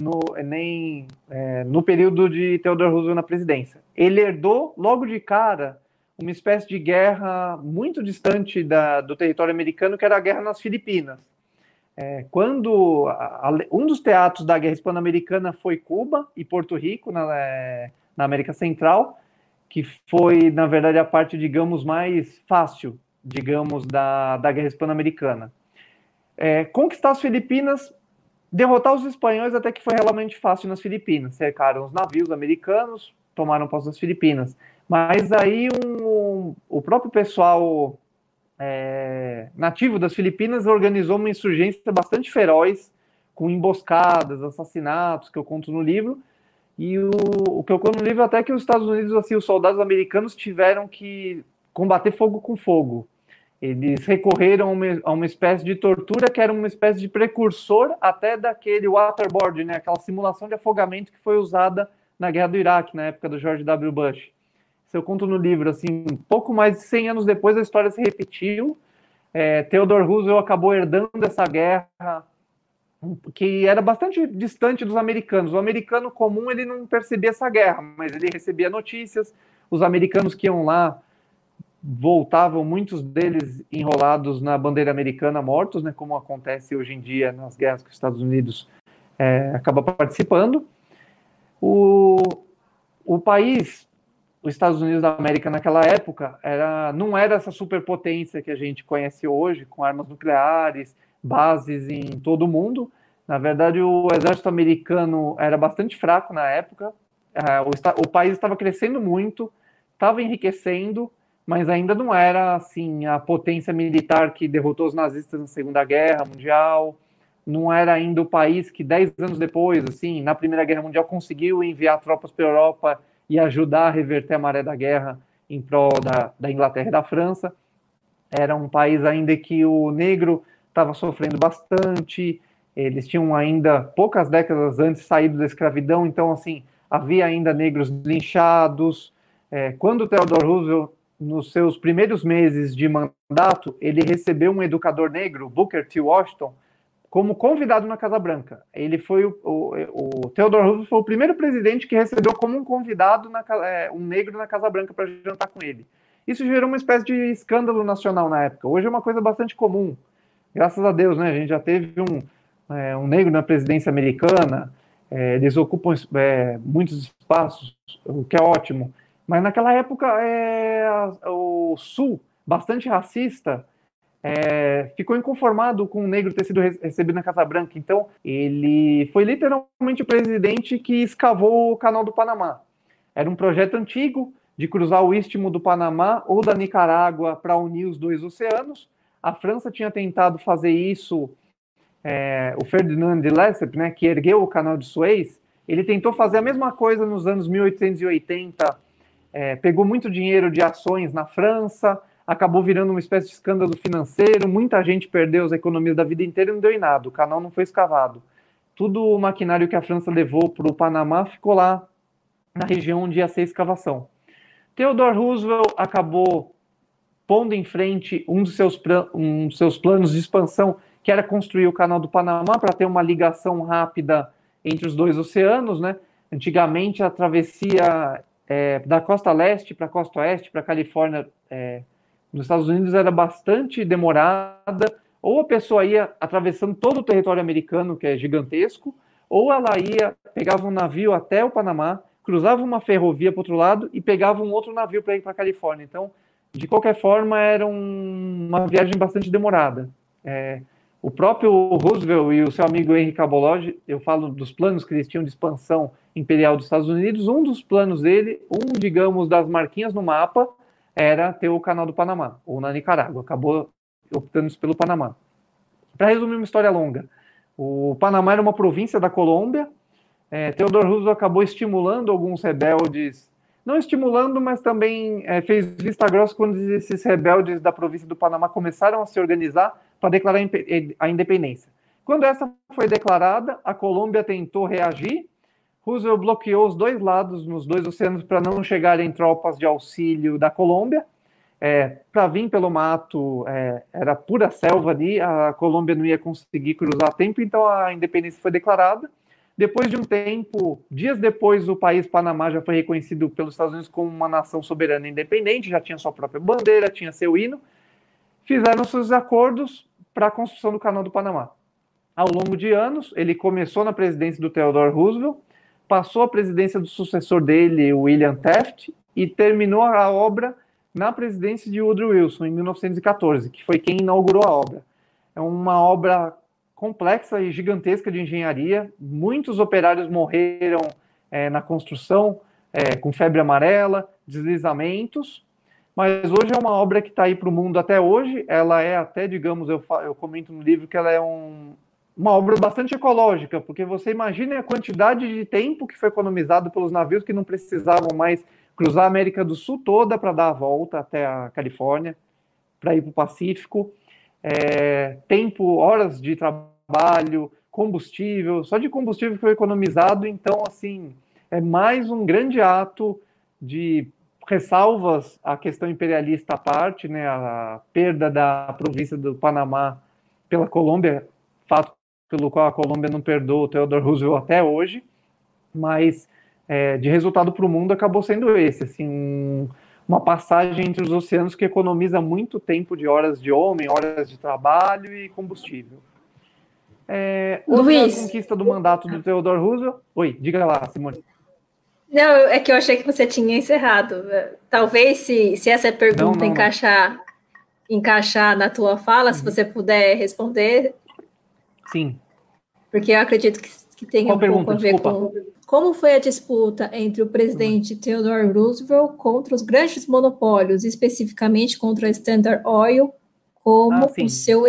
no, nem é, no período de Theodore Roosevelt na presidência. Ele herdou logo de cara uma espécie de guerra muito distante da, do território americano, que era a guerra nas Filipinas. É, quando a, a, um dos teatros da guerra hispano-americana foi Cuba e Porto Rico, na, é, na América Central, que foi, na verdade, a parte, digamos, mais fácil, digamos, da, da guerra hispano-americana. É, conquistar as Filipinas derrotar os espanhóis até que foi realmente fácil nas Filipinas. Cercaram os navios americanos, tomaram posse das Filipinas. Mas aí um, o próprio pessoal é, nativo das Filipinas organizou uma insurgência bastante feroz, com emboscadas, assassinatos, que eu conto no livro. E o, o que eu no livro é até que os Estados Unidos, assim, os soldados americanos tiveram que combater fogo com fogo. Eles recorreram a uma, a uma, espécie de tortura que era uma espécie de precursor até daquele waterboard, né? aquela simulação de afogamento que foi usada na guerra do Iraque, na época do George W. Bush. Se eu conto no livro, assim, pouco mais de 100 anos depois a história se repetiu. É, Theodore Roosevelt acabou herdando essa guerra que era bastante distante dos americanos. O americano comum ele não percebia essa guerra, mas ele recebia notícias. Os americanos que iam lá voltavam muitos deles enrolados na bandeira americana mortos, né, como acontece hoje em dia nas guerras que os Estados Unidos é, acaba participando. O, o país, os Estados Unidos da América naquela época, era, não era essa superpotência que a gente conhece hoje, com armas nucleares, bases em todo o mundo. Na verdade, o exército americano era bastante fraco na época, é, o, país estava crescendo muito, estava enriquecendo, mas ainda não era assim a potência militar que derrotou os nazistas na Segunda Guerra Mundial, não era ainda o país que dez anos depois, assim, na Primeira Guerra Mundial conseguiu enviar tropas para a Europa e ajudar a reverter a maré da guerra em prol da, da Inglaterra e da França. Era um país ainda que o negro estava sofrendo bastante, eles tinham ainda poucas décadas antes saído da escravidão, então assim havia ainda negros linchados. É, quando Theodore Roosevelt nos seus primeiros meses de mandato, ele recebeu um educador negro, Booker T. Washington, como convidado na Casa Branca. Ele foi o, o, o Theodore Roosevelt foi o primeiro presidente que recebeu como um convidado na, é, um negro na Casa Branca para jantar com ele. Isso gerou uma espécie de escândalo nacional na época. Hoje é uma coisa bastante comum. Graças a Deus, né? A gente já teve um, é, um negro na presidência americana. É, eles ocupam é, muitos espaços, o que é ótimo. Mas naquela época, é, o Sul, bastante racista, é, ficou inconformado com o negro ter sido recebido na Casa Branca. Então, ele foi literalmente o presidente que escavou o Canal do Panamá. Era um projeto antigo de cruzar o istmo do Panamá ou da Nicarágua para unir os dois oceanos. A França tinha tentado fazer isso, é, o Ferdinand de Lesseps, né, que ergueu o Canal de Suez, ele tentou fazer a mesma coisa nos anos 1880 é, pegou muito dinheiro de ações na França, acabou virando uma espécie de escândalo financeiro, muita gente perdeu as economias da vida inteira e não deu em nada, o canal não foi escavado. Tudo o maquinário que a França levou para o Panamá ficou lá na região onde ia ser escavação. Theodore Roosevelt acabou pondo em frente um dos seus, um dos seus planos de expansão, que era construir o canal do Panamá para ter uma ligação rápida entre os dois oceanos, né? Antigamente a travessia é, da costa leste para a costa oeste, para a Califórnia, é, nos Estados Unidos, era bastante demorada. Ou a pessoa ia atravessando todo o território americano, que é gigantesco, ou ela ia, pegava um navio até o Panamá, cruzava uma ferrovia para outro lado e pegava um outro navio para ir para a Califórnia. Então, de qualquer forma, era um, uma viagem bastante demorada. É, o próprio Roosevelt e o seu amigo Henry Cabologi, eu falo dos planos que eles tinham de expansão imperial dos Estados Unidos, um dos planos dele, um, digamos, das marquinhas no mapa, era ter o canal do Panamá, ou na Nicarágua. Acabou optando pelo Panamá. Para resumir uma história longa, o Panamá era uma província da Colômbia. É, Theodore Roosevelt acabou estimulando alguns rebeldes, não estimulando, mas também é, fez vista grossa quando esses rebeldes da província do Panamá começaram a se organizar para declarar a independência. Quando essa foi declarada, a Colômbia tentou reagir Roosevelt bloqueou os dois lados nos dois oceanos para não chegarem tropas de auxílio da Colômbia. É, para vir pelo mato, é, era pura selva ali, a Colômbia não ia conseguir cruzar a tempo, então a independência foi declarada. Depois de um tempo, dias depois, o país Panamá já foi reconhecido pelos Estados Unidos como uma nação soberana e independente, já tinha sua própria bandeira, tinha seu hino. Fizeram seus acordos para a construção do Canal do Panamá. Ao longo de anos, ele começou na presidência do Theodore Roosevelt, passou a presidência do sucessor dele, William Taft, e terminou a obra na presidência de Woodrow Wilson, em 1914, que foi quem inaugurou a obra. É uma obra complexa e gigantesca de engenharia. Muitos operários morreram é, na construção, é, com febre amarela, deslizamentos, mas hoje é uma obra que está aí para o mundo até hoje. Ela é até, digamos, eu, eu comento no livro que ela é um, uma obra bastante ecológica, porque você imagina a quantidade de tempo que foi economizado pelos navios que não precisavam mais cruzar a América do Sul toda para dar a volta até a Califórnia, para ir para o Pacífico. É, tempo, horas de trabalho, combustível, só de combustível foi economizado, então, assim, é mais um grande ato de ressalvas à questão imperialista à parte, né, a perda da província do Panamá pela Colômbia, fato pelo qual a Colômbia não perdoa o Theodore Roosevelt até hoje, mas é, de resultado para o mundo acabou sendo esse, assim, uma passagem entre os oceanos que economiza muito tempo de horas de homem, horas de trabalho e combustível. É, Luiz, a conquista do mandato do Theodore Roosevelt. Oi, diga lá, Simone. Não, é que eu achei que você tinha encerrado. Talvez se, se essa pergunta não, não, encaixar, encaixar na tua fala, uhum. se você puder responder, Sim. Porque eu acredito que, que tem Qual um pergunta? pouco a ver Desculpa. com como foi a disputa entre o presidente Theodore Roosevelt contra os grandes monopólios, especificamente contra a Standard Oil, como ah, o seu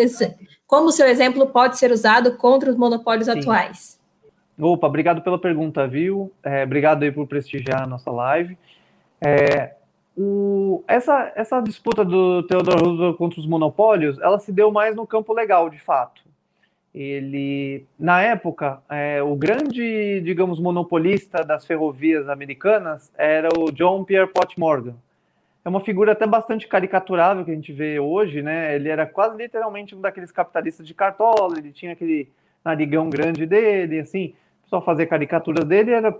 como o seu exemplo pode ser usado contra os monopólios sim. atuais? Opa, obrigado pela pergunta, viu? É, obrigado aí por prestigiar a nossa live. É, o, essa, essa disputa do Theodore Roosevelt contra os monopólios, ela se deu mais no campo legal, de fato ele na época é, o grande digamos monopolista das ferrovias americanas era o John Pierpont Morgan é uma figura até bastante caricaturável que a gente vê hoje né? Ele era quase literalmente um daqueles capitalistas de cartola ele tinha aquele narigão grande dele assim só fazer caricaturas dele era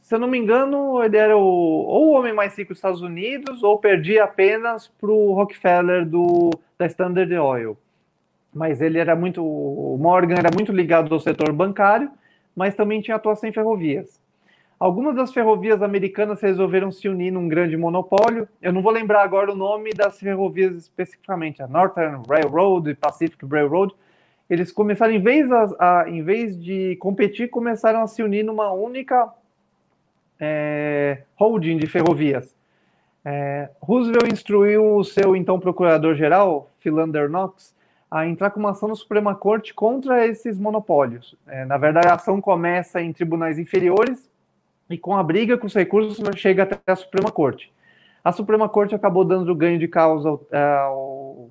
se eu não me engano ele era o, ou o homem mais rico dos Estados Unidos ou perdia apenas para o Rockefeller do da Standard Oil mas ele era muito, o Morgan era muito ligado ao setor bancário, mas também tinha atuação em ferrovias. Algumas das ferrovias americanas resolveram se unir num grande monopólio. Eu não vou lembrar agora o nome das ferrovias especificamente, a Northern Railroad e Pacific Railroad. Eles começaram, em vez, a, a, em vez de competir, começaram a se unir numa única é, holding de ferrovias. É, Roosevelt instruiu o seu então procurador-geral, Philander Knox, a entrar com uma ação na Suprema Corte contra esses monopólios. É, na verdade, a ação começa em tribunais inferiores e com a briga com os recursos chega até a Suprema Corte. A Suprema Corte acabou dando ganho de causa ao, ao,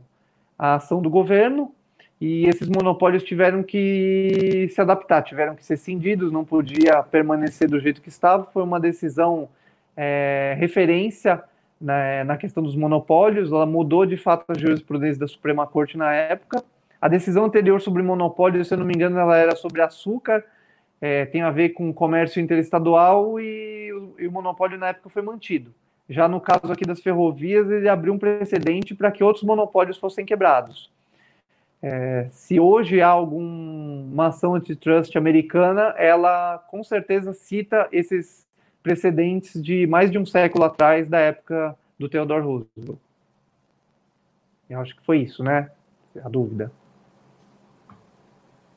à ação do governo e esses monopólios tiveram que se adaptar, tiveram que ser cindidos, não podia permanecer do jeito que estava. Foi uma decisão é, referência na, na questão dos monopólios, ela mudou de fato a jurisprudência da Suprema Corte na época. A decisão anterior sobre monopólios, se eu não me engano, ela era sobre açúcar, é, tem a ver com comércio interestadual e, e o monopólio na época foi mantido. Já no caso aqui das ferrovias, ele abriu um precedente para que outros monopólios fossem quebrados. É, se hoje há alguma ação antitrust americana, ela com certeza cita esses precedentes de mais de um século atrás, da época do Theodore Roosevelt. Eu acho que foi isso, né? A dúvida.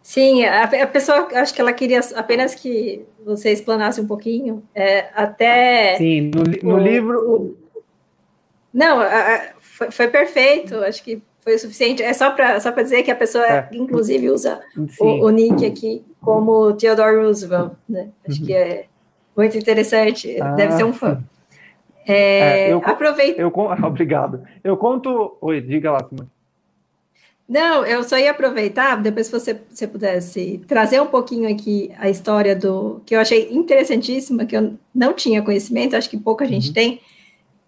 Sim, a, a, pessoa, acho que ela queria apenas que você explanasse um pouquinho, é, até... Sim, no, no o, livro... Não, a, foi, foi, perfeito, acho que foi o suficiente. É só para só dizer que a pessoa, é. inclusive, usa o, o, nick aqui como Theodore Roosevelt, né? Acho uhum. que é muito interessante, ah, deve ser um fã. É, é, eu, aproveita. Eu, obrigado. Eu conto. Oi, diga lá, Simone. Não, eu só ia aproveitar, depois se você, você pudesse trazer um pouquinho aqui a história do que eu achei interessantíssima, que eu não tinha conhecimento, acho que pouca gente uhum. tem,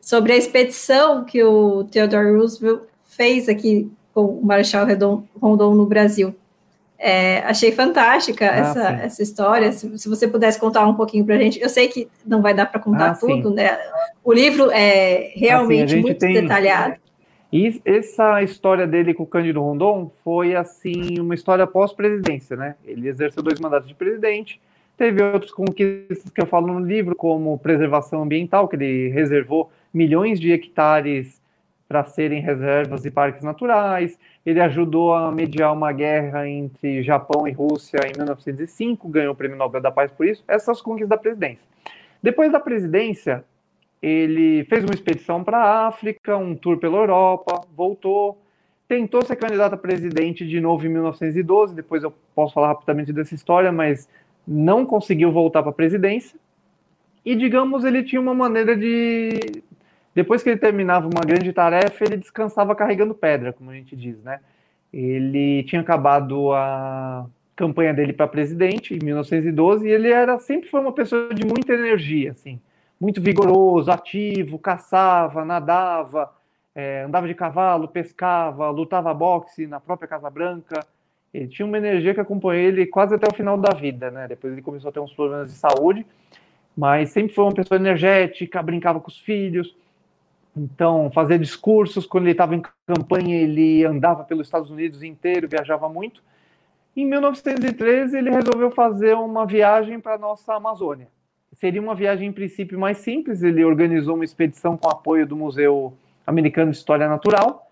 sobre a expedição que o Theodore Roosevelt fez aqui com o Marechal Rondon no Brasil. É, achei fantástica ah, essa, essa história. Se, se, você pudesse contar um pouquinho para a gente, eu sei que não vai dar para contar ah, tudo, sim. né? O livro é realmente assim, muito tem... detalhado. E essa história dele com o Cândido Rondon foi assim uma história pós-presidência, né? Ele exerceu dois mandatos de presidente, teve outros conquistas que eu falo no livro, como preservação ambiental, que ele reservou milhões de hectares para serem reservas e parques naturais. Ele ajudou a mediar uma guerra entre Japão e Rússia em 1905, ganhou o Prêmio Nobel da Paz por isso. Essas conquistas da presidência. Depois da presidência, ele fez uma expedição para a África, um tour pela Europa, voltou, tentou ser candidato a presidente de novo em 1912. Depois eu posso falar rapidamente dessa história, mas não conseguiu voltar para a presidência. E digamos, ele tinha uma maneira de depois que ele terminava uma grande tarefa, ele descansava carregando pedra, como a gente diz, né? Ele tinha acabado a campanha dele para presidente em 1912 e ele era sempre foi uma pessoa de muita energia, assim, muito vigoroso, ativo, caçava, nadava, é, andava de cavalo, pescava, lutava boxe na própria Casa Branca. Ele tinha uma energia que acompanhou ele quase até o final da vida, né? Depois ele começou a ter uns problemas de saúde, mas sempre foi uma pessoa energética, brincava com os filhos. Então, fazia discursos. Quando ele estava em campanha, ele andava pelos Estados Unidos inteiro, viajava muito. Em 1913, ele resolveu fazer uma viagem para a nossa Amazônia. Seria uma viagem, em princípio, mais simples. Ele organizou uma expedição com apoio do Museu Americano de História Natural.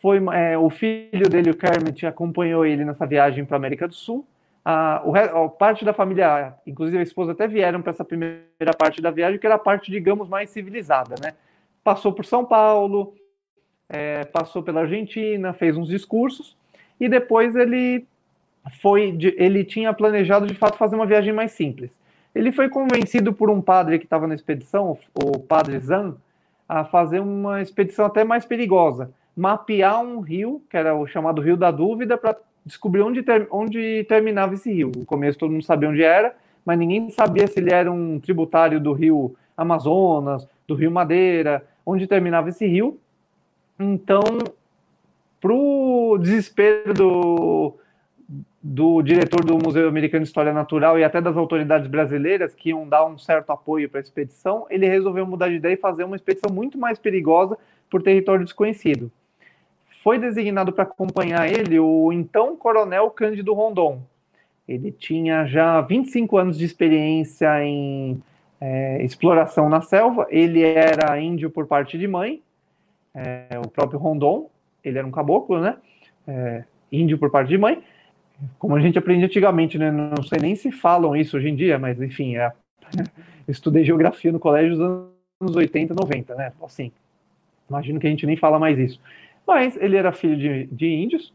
Foi é, o filho dele, o Kermit, acompanhou ele nessa viagem para a América do Sul. A, parte da família, inclusive a esposa, até vieram para essa primeira parte da viagem, que era a parte, digamos, mais civilizada, né? Passou por São Paulo, é, passou pela Argentina, fez uns discursos e depois ele foi, ele tinha planejado de fato fazer uma viagem mais simples. Ele foi convencido por um padre que estava na expedição, o padre Zan, a fazer uma expedição até mais perigosa, mapear um rio, que era o chamado Rio da Dúvida, para descobrir onde, ter, onde terminava esse rio. No começo todo mundo sabia onde era, mas ninguém sabia se ele era um tributário do rio Amazonas, do rio Madeira, onde terminava esse rio. Então, para o desespero do, do diretor do Museu Americano de História Natural e até das autoridades brasileiras que iam dar um certo apoio para a expedição, ele resolveu mudar de ideia e fazer uma expedição muito mais perigosa por território desconhecido. Foi designado para acompanhar ele o então coronel Cândido Rondon. Ele tinha já 25 anos de experiência em é, exploração na selva. Ele era índio por parte de mãe, é, o próprio Rondon, ele era um caboclo, né? É, índio por parte de mãe. Como a gente aprende antigamente, né? Não sei nem se falam isso hoje em dia, mas enfim, é, estudei geografia no colégio dos anos 80, 90, né? Assim, imagino que a gente nem fala mais isso. Mas ele era filho de, de índios,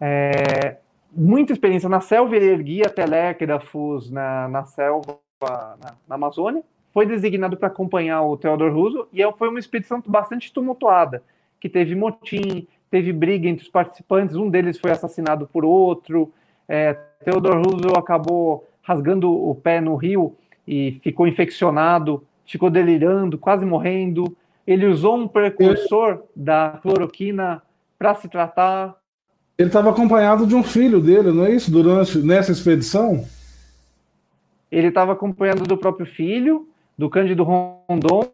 é, muita experiência na selva, ele erguia telégrafos na, na selva na, na Amazônia, foi designado para acompanhar o Theodore Roosevelt e é, foi uma expedição bastante tumultuada, que teve motim, teve briga entre os participantes, um deles foi assassinado por outro, é, Theodore Roosevelt acabou rasgando o pé no rio e ficou infeccionado, ficou delirando, quase morrendo. Ele usou um precursor da cloroquina para se tratar. Ele estava acompanhado de um filho dele, não é isso? Durante nessa expedição? Ele estava acompanhando do próprio filho, do Cândido Rondon,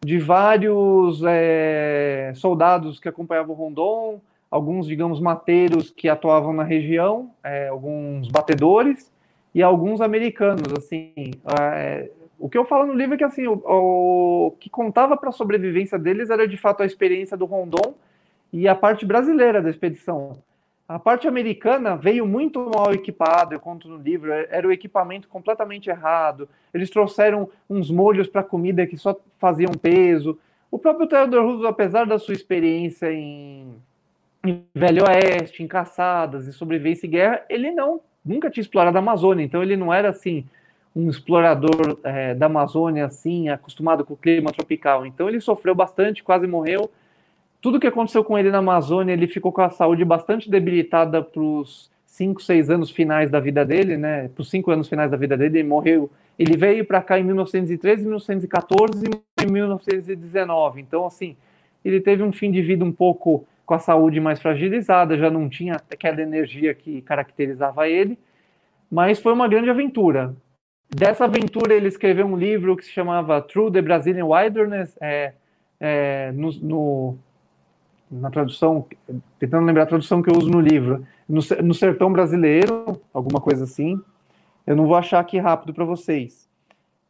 de vários é, soldados que acompanhavam o Rondon, alguns, digamos, mateiros que atuavam na região, é, alguns batedores e alguns americanos, assim. É, o que eu falo no livro é que, assim, o, o que contava para a sobrevivência deles era, de fato, a experiência do Rondon e a parte brasileira da expedição. A parte americana veio muito mal equipada, eu conto no livro, era o equipamento completamente errado. Eles trouxeram uns molhos para comida que só faziam peso. O próprio Theodore Roosevelt, apesar da sua experiência em, em Velho Oeste, em caçadas, em sobrevivência e guerra, ele não nunca tinha explorado a Amazônia, então ele não era assim um explorador é, da Amazônia assim, acostumado com o clima tropical. Então ele sofreu bastante, quase morreu tudo que aconteceu com ele na Amazônia, ele ficou com a saúde bastante debilitada para os cinco, seis anos finais da vida dele, né? Para os cinco anos finais da vida dele, ele morreu. Ele veio para cá em 1913, 1914 e 1919. Então, assim, ele teve um fim de vida um pouco com a saúde mais fragilizada, já não tinha aquela energia que caracterizava ele, mas foi uma grande aventura. Dessa aventura, ele escreveu um livro que se chamava Through the Brazilian Wilderness, é, é, no, no na tradução, tentando lembrar a tradução que eu uso no livro, no, no sertão brasileiro, alguma coisa assim. Eu não vou achar aqui rápido para vocês,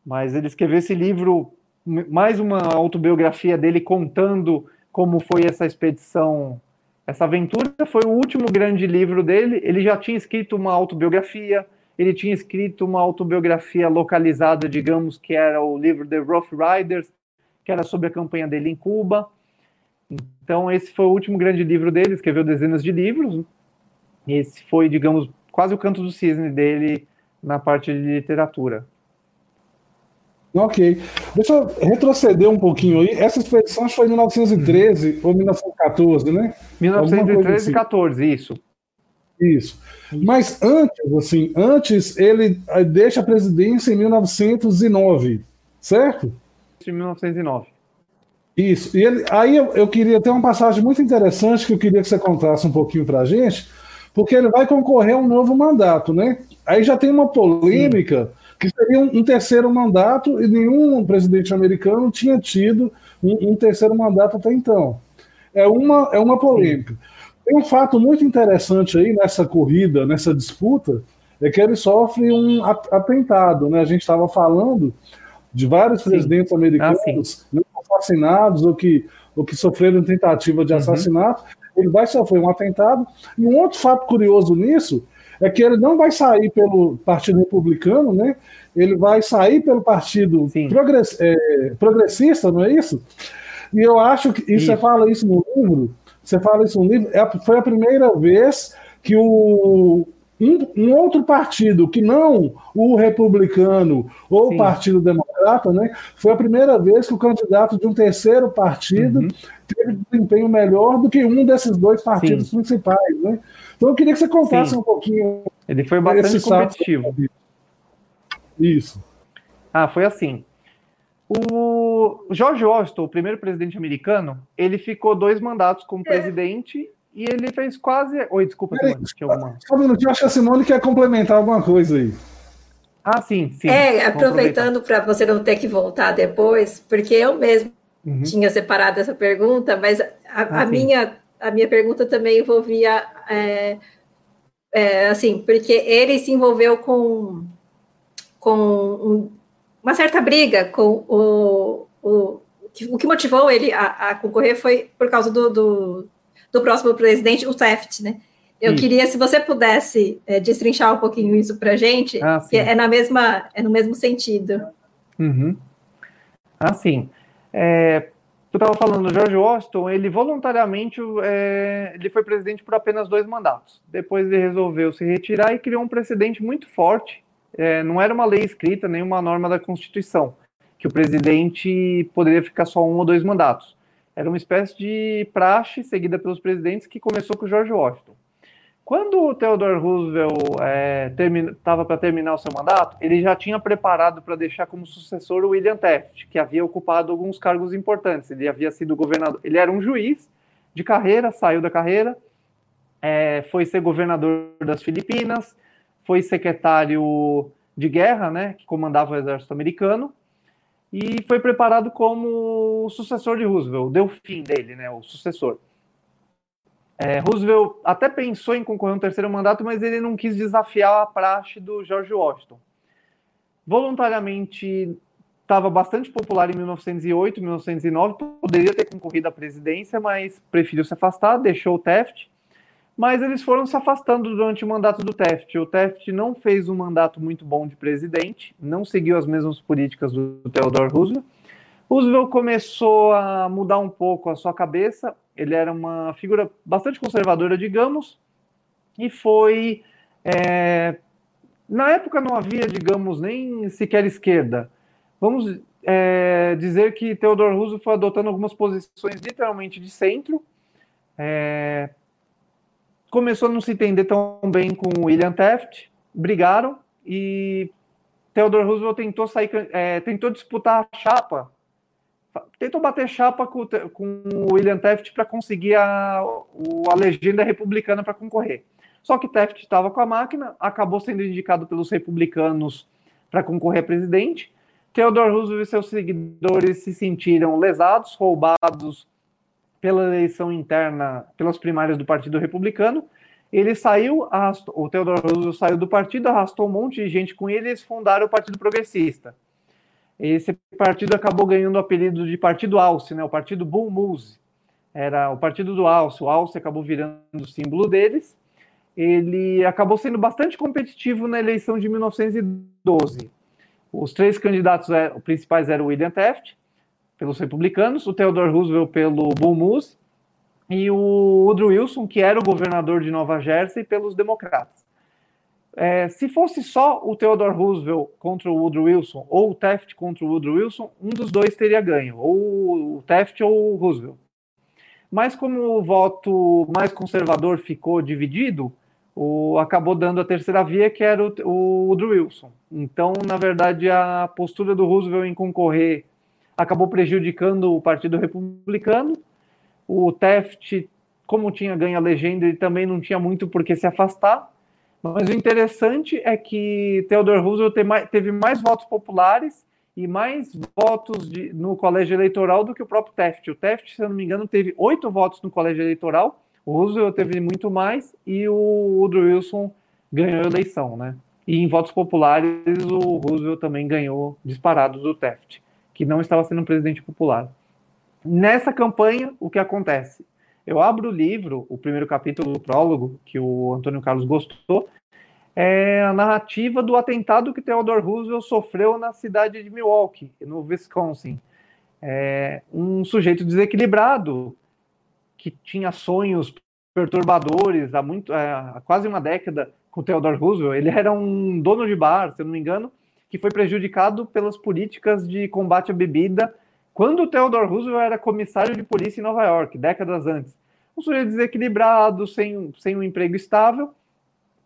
mas ele escreveu esse livro, mais uma autobiografia dele contando como foi essa expedição, essa aventura. Foi o último grande livro dele. Ele já tinha escrito uma autobiografia, ele tinha escrito uma autobiografia localizada, digamos que era o livro The Rough Riders, que era sobre a campanha dele em Cuba. Então, esse foi o último grande livro dele, escreveu dezenas de livros. Esse foi, digamos, quase o canto do cisne dele na parte de literatura. Ok. Deixa eu retroceder um pouquinho aí. Essa expedição foi em 1913 ou 1914, né? 1913 e 14, assim. isso. Isso. Mas antes, assim, antes ele eh, deixa a presidência em 1909, certo? Em 1909. Isso. E ele, aí eu, eu, queria ter uma passagem muito interessante que eu queria que você contasse um pouquinho para a gente, porque ele vai concorrer a um novo mandato, né? Aí já tem uma polêmica Sim. que seria um, um, terceiro mandato e nenhum presidente americano tinha tido um, um, terceiro mandato até então. É uma, é uma polêmica. Tem um fato muito interessante aí nessa corrida, nessa disputa, é que ele sofre um atentado, né? A gente estava falando de vários presidentes ah, americanos ah, assassinados ou que, ou que sofreram tentativa de uhum. assassinato, uhum. ele vai sofrer um atentado. E um outro fato curioso nisso é que ele não vai sair pelo Partido Republicano, né? Ele vai sair pelo Partido progress, é, Progressista, não é isso? E eu acho que e você fala isso no livro, você fala isso no livro, é, foi a primeira vez que o, um, um, outro partido que não o republicano ou Sim. o Partido Democrata, né, foi a primeira vez que o candidato de um terceiro partido uhum. teve desempenho melhor do que um desses dois partidos Sim. principais. Né? Então eu queria que você contasse Sim. um pouquinho. Ele foi bastante competitivo. Isso. Ah, foi assim. O George Washington, o primeiro presidente americano, ele ficou dois mandatos como é. presidente e ele fez quase. Oi, desculpa, Simone. Alguma... Só um minutinho, acho que a Simone quer complementar alguma coisa aí. Ah, sim, sim. É, aproveitando para você não ter que voltar depois, porque eu mesmo uhum. tinha separado essa pergunta, mas a, ah, a minha, a minha pergunta também envolvia. É, é, assim, porque ele se envolveu com, com um, uma certa briga com o, o, o que motivou ele a, a concorrer foi por causa do, do do próximo presidente, o Taft, né? Eu isso. queria, se você pudesse é, destrinchar um pouquinho isso para a gente, ah, que é na mesma, é no mesmo sentido. Uhum. Ah, sim. É, eu estava falando, George Washington, ele voluntariamente é, ele foi presidente por apenas dois mandatos. Depois ele resolveu se retirar e criou um precedente muito forte. É, não era uma lei escrita, nem uma norma da Constituição, que o presidente poderia ficar só um ou dois mandatos. Era uma espécie de praxe seguida pelos presidentes que começou com George Washington. Quando o Theodore Roosevelt estava é, para terminar o seu mandato, ele já tinha preparado para deixar como sucessor o William Taft, que havia ocupado alguns cargos importantes. Ele havia sido governador, ele era um juiz de carreira, saiu da carreira, é, foi ser governador das Filipinas, foi secretário de guerra, né, que comandava o exército americano, e foi preparado como sucessor de Roosevelt, deu fim dele, né, o sucessor. É, Roosevelt até pensou em concorrer um terceiro mandato, mas ele não quis desafiar a praxe do George Washington. Voluntariamente estava bastante popular em 1908, 1909, poderia ter concorrido à presidência, mas preferiu se afastar, deixou o Taft. mas eles foram se afastando durante o mandato do Taft. O Taft não fez um mandato muito bom de presidente, não seguiu as mesmas políticas do Theodore Roosevelt. Roosevelt começou a mudar um pouco a sua cabeça, ele era uma figura bastante conservadora, digamos, e foi. É... Na época não havia, digamos, nem sequer esquerda. Vamos é, dizer que Theodore Roosevelt foi adotando algumas posições literalmente de centro. É, começou a não se entender tão bem com William Taft, brigaram e Theodore Roosevelt tentou sair, é, tentou disputar a chapa, tentou bater chapa com, com o William Taft para conseguir a, a legenda republicana para concorrer. Só que Taft estava com a máquina, acabou sendo indicado pelos republicanos para concorrer a presidente Theodore Roosevelt e seus seguidores se sentiram lesados, roubados pela eleição interna, pelas primárias do Partido Republicano. Ele saiu, arrastou, o Theodore Roosevelt saiu do partido, arrastou um monte de gente com ele e eles fundaram o Partido Progressista. Esse partido acabou ganhando o apelido de Partido Alce, né, o Partido Bull Moose. Era o Partido do Alce, o Alce acabou virando o símbolo deles. Ele acabou sendo bastante competitivo na eleição de 1912 os três candidatos principais eram o William Taft, pelos republicanos, o Theodore Roosevelt pelo Bull Moose e o Woodrow Wilson, que era o governador de Nova Jersey, pelos democratas. É, se fosse só o Theodore Roosevelt contra o Woodrow Wilson, ou o Taft contra o Woodrow Wilson, um dos dois teria ganho, ou o Taft ou o Roosevelt. Mas como o voto mais conservador ficou dividido, o, acabou dando a terceira via, que era o, o Woodrow Wilson. Então, na verdade, a postura do Roosevelt em concorrer acabou prejudicando o Partido Republicano. O Taft, como tinha ganho a legenda, ele também não tinha muito por que se afastar. Mas o interessante é que Theodore Roosevelt teve mais votos populares e mais votos de, no colégio eleitoral do que o próprio Taft. O Taft, se eu não me engano, teve oito votos no colégio eleitoral o Roosevelt teve muito mais e o Woodrow Wilson ganhou a eleição, né? E em votos populares, o Roosevelt também ganhou disparado do Taft, que não estava sendo um presidente popular. Nessa campanha, o que acontece? Eu abro o livro, o primeiro capítulo do prólogo, que o Antônio Carlos gostou, é a narrativa do atentado que Theodore Roosevelt sofreu na cidade de Milwaukee, no Wisconsin. É um sujeito desequilibrado, que tinha sonhos perturbadores há, muito, é, há quase uma década com Theodore Roosevelt. Ele era um dono de bar, se eu não me engano, que foi prejudicado pelas políticas de combate à bebida quando Theodore Roosevelt era comissário de polícia em Nova York, décadas antes. Um sujeito desequilibrado, sem, sem um emprego estável,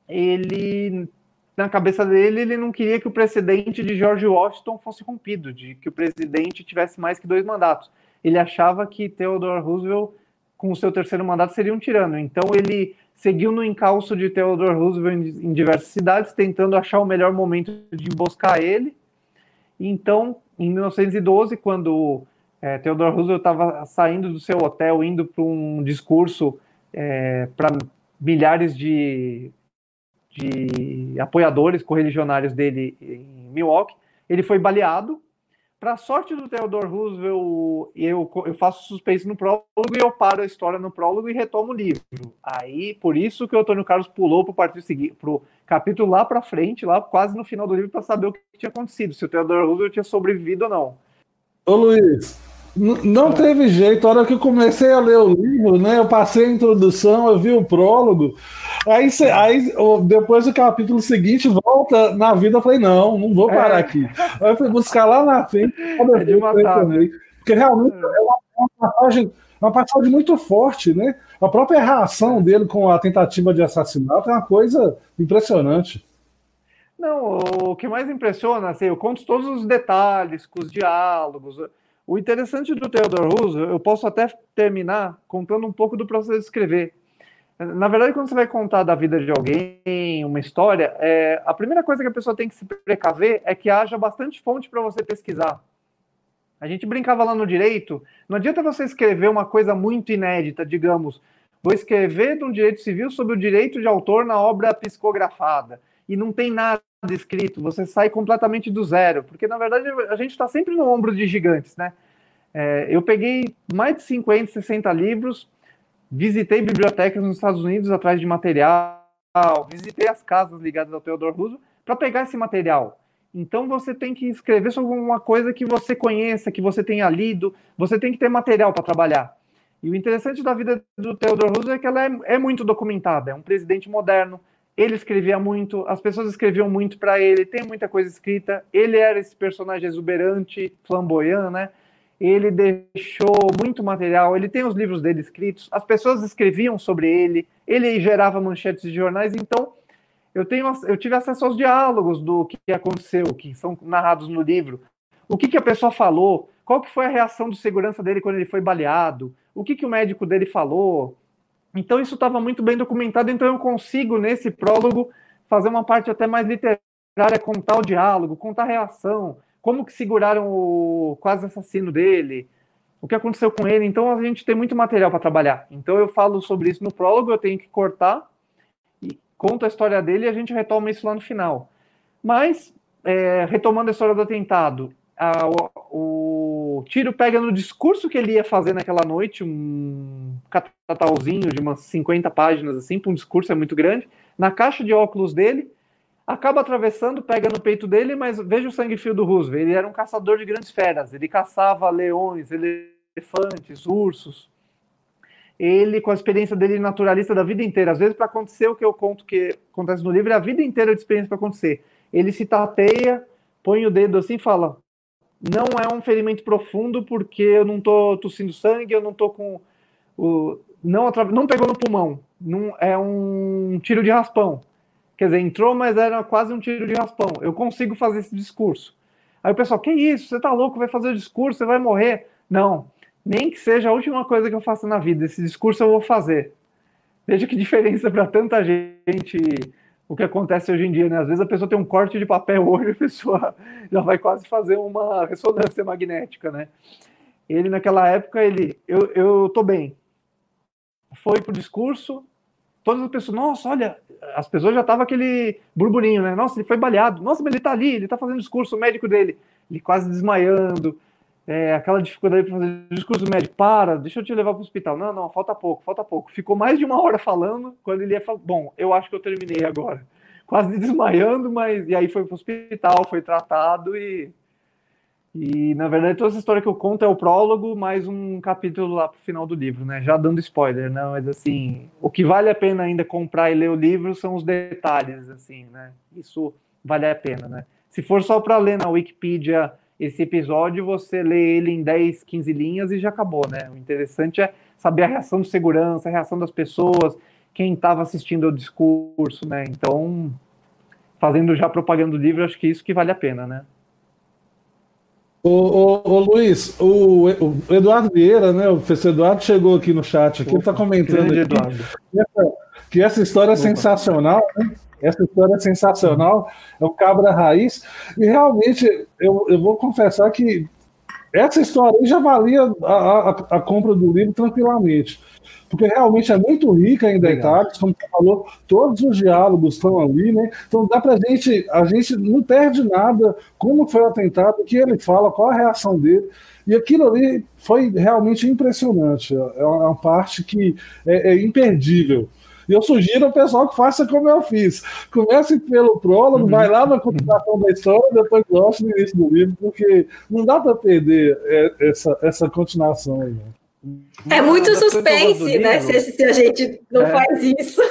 ele, na cabeça dele, ele não queria que o precedente de George Washington fosse rompido, de que o presidente tivesse mais que dois mandatos. Ele achava que Theodore Roosevelt com o seu terceiro mandato seria um tirano. Então ele seguiu no encalço de Theodore Roosevelt em, diversas cidades, tentando achar o melhor momento de emboscar ele. Então, em 1912, quando é, Theodore Roosevelt estava saindo do seu hotel, indo para um discurso é, para milhares de, de apoiadores correligionários dele em Milwaukee, ele foi baleado para sorte do Theodore Roosevelt, eu, eu faço suspense no prólogo e eu paro a história no prólogo e retomo o livro. Aí, por isso que o Antônio Carlos pulou para o capítulo lá para frente, lá quase no final do livro, para saber o que tinha acontecido, se o Theodore Roosevelt tinha sobrevivido ou não. Ô Luiz, não teve jeito. A hora que eu comecei a ler o livro, né? Eu passei a introdução, eu vi o prólogo. Aí, cê, aí depois do capítulo seguinte, volta na vida. Eu falei, não, não vou parar é. aqui. Aí eu fui buscar lá na frente. É de matar, né? Porque realmente é, é uma, uma, passagem, uma passagem muito forte, né? A própria reação dele com a tentativa de assassinato é uma coisa impressionante. Não, o que mais impressiona, assim, eu conto todos os detalhes, com os diálogos, o interessante do Theodore Roosevelt, eu posso até terminar contando um pouco do processo de escrever. Na verdade, quando você vai contar da vida de alguém, uma história, é, a primeira coisa que a pessoa tem que se precaver é que haja bastante fonte para você pesquisar. A gente brincava lá no direito, não adianta você escrever uma coisa muito inédita, digamos, vou escrever de um direito civil sobre o direito de autor na obra psicografada, e não tem nada escrito, você sai completamente do zero, porque na verdade a gente está sempre no ombro de gigantes, né? É, eu peguei mais de 50, 60 livros, visitei bibliotecas nos Estados Unidos atrás de material, visitei as casas ligadas ao Theodore Roosevelt para pegar esse material. Então você tem que escrever sobre alguma coisa que você conheça, que você tenha lido, você tem que ter material para trabalhar. E o interessante da vida do Theodore Roosevelt é que ela é, é muito documentada. É um presidente moderno, ele escrevia muito, as pessoas escreviam muito para ele, tem muita coisa escrita. Ele era esse personagem exuberante, flamboyant, né? Ele deixou muito material, ele tem os livros dele escritos, as pessoas escreviam sobre ele, ele gerava manchetes de jornais, então eu, tenho, eu tive acesso aos diálogos do que aconteceu, que são narrados no livro. O que, que a pessoa falou, qual que foi a reação do segurança dele quando ele foi baleado, o que, que o médico dele falou. Então isso estava muito bem documentado, então eu consigo, nesse prólogo, fazer uma parte até mais literária, contar o diálogo, contar a reação, como que seguraram o quase assassino dele, o que aconteceu com ele. Então a gente tem muito material para trabalhar. Então eu falo sobre isso no prólogo, eu tenho que cortar e conto a história dele e a gente retoma isso lá no final. Mas é, retomando a história do atentado, a, o, o, tiro pega no discurso que ele ia fazer naquela noite, um catatalzinho de umas 50 páginas assim, para um discurso é muito grande, na caixa de óculos dele acaba atravessando, pega no peito dele, mas veja o sangue fio do Roosevelt. Ele era um caçador de grandes feras. Ele caçava leões, elefantes, ursos. Ele, com a experiência dele naturalista da vida inteira, às vezes para acontecer o que eu conto que acontece no livro, é a vida inteira de experiência para acontecer. Ele se tateia, põe o dedo assim e fala: não é um ferimento profundo porque eu não tô tossindo sangue, eu não tô com o não não pegou no pulmão, não é um tiro de raspão. Quer dizer, entrou, mas era quase um tiro de raspão. Eu consigo fazer esse discurso. Aí o pessoal, que isso? Você tá louco? Vai fazer o discurso? Você vai morrer? Não. Nem que seja a última coisa que eu faça na vida. Esse discurso eu vou fazer. Veja que diferença para tanta gente o que acontece hoje em dia, né? Às vezes a pessoa tem um corte de papel hoje, a pessoa já vai quase fazer uma ressonância magnética, né? Ele naquela época, ele, eu, eu tô bem. Foi pro discurso, todas as pessoas, nossa, olha, as pessoas já estavam aquele burburinho, né? Nossa, ele foi baleado. Nossa, mas ele tá ali, ele tá fazendo discurso, o médico dele, ele quase desmaiando. É, aquela dificuldade para fazer discurso médico, para, deixa eu te levar para o hospital. Não, não, falta pouco, falta pouco. Ficou mais de uma hora falando, quando ele ia falar, bom, eu acho que eu terminei agora. Quase desmaiando, mas e aí foi para o hospital, foi tratado e e, na verdade, toda essa história que eu conto é o prólogo, mais um capítulo lá pro final do livro, né? Já dando spoiler, né? Mas, assim, o que vale a pena ainda comprar e ler o livro são os detalhes, assim, né? Isso vale a pena, né? Se for só para ler na Wikipedia esse episódio, você lê ele em 10, 15 linhas e já acabou, né? O interessante é saber a reação de segurança, a reação das pessoas, quem estava assistindo ao discurso, né? Então, fazendo já propaganda do livro, acho que isso que vale a pena, né? Ô, ô, ô, Luiz, o, o, Eduardo Vieira, né? O professor Eduardo chegou aqui no chat, aqui, está comentando aqui, que, essa, que, essa, história é Opa. sensacional, né? Essa história é sensacional, é o cabra raiz, e realmente eu, eu vou confessar que essa história aí já valia a, a, a compra do livro tranquilamente porque realmente é muito rica em detalhes, como você falou, todos os diálogos estão ali, né? Então dá pra gente, a gente não perde nada, como foi o atentado, o que ele fala, qual a reação dele. E aquilo ali foi realmente impressionante. É uma parte que é, é imperdível. E eu sugiro ao pessoal que faça como eu fiz. Comece pelo prólogo, uhum. vai lá na continuação da história, depois goste do início do livro, porque não dá para perder é, essa, essa continuação aí. É muito suspense, né? Se, se, a gente não é. faz isso.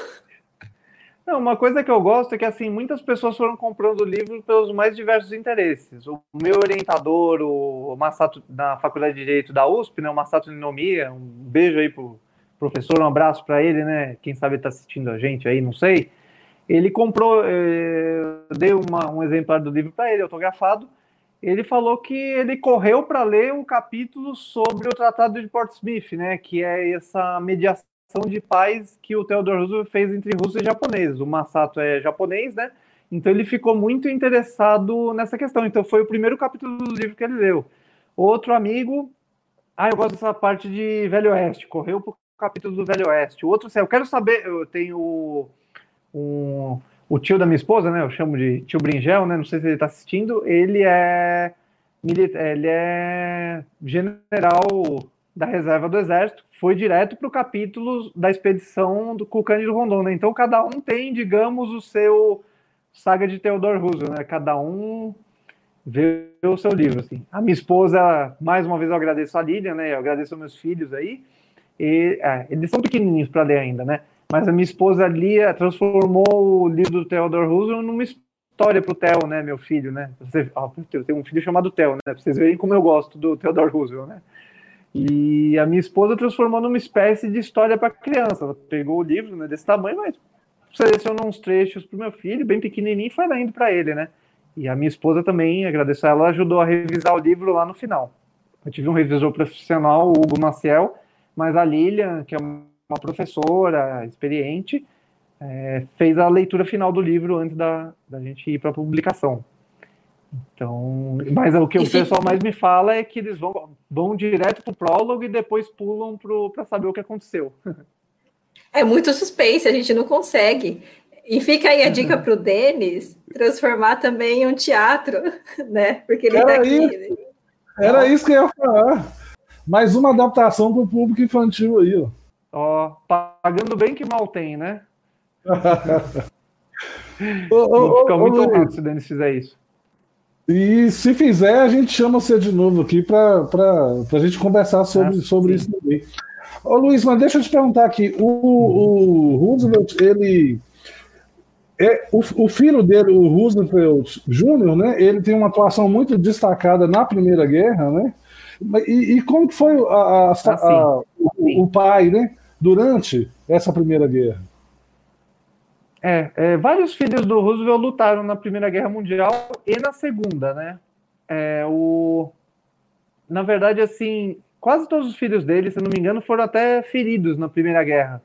Não, uma coisa que eu gosto é que assim muitas pessoas foram comprando o livro pelos mais diversos interesses. O meu orientador, o Massato, na Faculdade de Direito da USP, né, o Massato Ninomiya, um beijo aí pro professor, um abraço para ele, né? Quem sabe está assistindo a gente aí, não sei. Ele comprou, eh, dei uma, um exemplar do livro para ele, autografado, ele falou que ele correu para ler um capítulo sobre o Tratado de Portsmouth, né, que é essa mediação de paz que o Theodore Roosevelt fez entre russos e japoneses. O Masato é japonês, né? Então ele ficou muito interessado nessa questão. Então foi o primeiro capítulo do livro que ele leu. Outro amigo, ah, eu gosto dessa parte de Velho Oeste, correu para o capítulo do Velho Oeste. O outro, eu quero saber, eu tenho um o tio da minha esposa, né? Eu chamo de tio Bringel, né? Não sei se ele está assistindo. Ele é ele é general da reserva do Exército, foi direto para o capítulo da expedição do com Cândido Rondon. Né? Então, cada um tem, digamos, o seu saga de Theodore Roosevelt, né? Cada um vê o seu livro, assim. A minha esposa, mais uma vez eu agradeço a Lilian, né? Eu agradeço aos meus filhos aí. E, é, eles são pequenininhos para ler ainda, né? Mas a minha esposa Lia transformou o livro do Theodore Roosevelt numa história para o Theo, né? Meu filho, né? Você, ó, eu tenho um filho chamado Theo, né? Pra vocês verem como eu gosto do Theodore Roosevelt, né? E a minha esposa transformou numa espécie de história para criança. Ela pegou o livro né, desse tamanho, mas selecionou uns trechos para o meu filho, bem pequenininho, e foi lendo para ele, né? E a minha esposa também, agradeço a ela, ajudou a revisar o livro lá no final. Eu tive um revisor profissional, o Hugo Maciel, mas a Lilian, que é uma professora experiente, é, fez a leitura final do livro antes da, da gente ir para a publicação. Então, mas o que o pessoal mais me fala é que eles vão, vão direto para o prólogo e depois pulam para saber o que aconteceu. É muito suspense, a gente não consegue. E fica aí a dica para o Denis transformar também em um teatro, né? Porque ele está aqui. Isso. Era isso que eu ia falar. Mais uma adaptação para o público infantil aí, ó. Ó, pagando bem que mal tem, né? Vou ficar muito honrado se o Denis fizer isso. E se fizer, a gente chama você de novo aqui para a gente conversar sobre, ah, sobre isso também. Ô Luiz, mas deixa eu te perguntar aqui. O, o Roosevelt, ele. É, o, o, filho dele, o Roosevelt Jr., né, ele tem uma atuação muito destacada na Primeira Guerra, né? E, e como foi a, a, a, ah, o, o, pai, né, durante essa Primeira Guerra? É, é, vários filhos do Roosevelt lutaram na Primeira Guerra Mundial e na Segunda, né? É, o... Na verdade, assim, quase todos os filhos dele, se não me engano, foram até feridos na Primeira Guerra.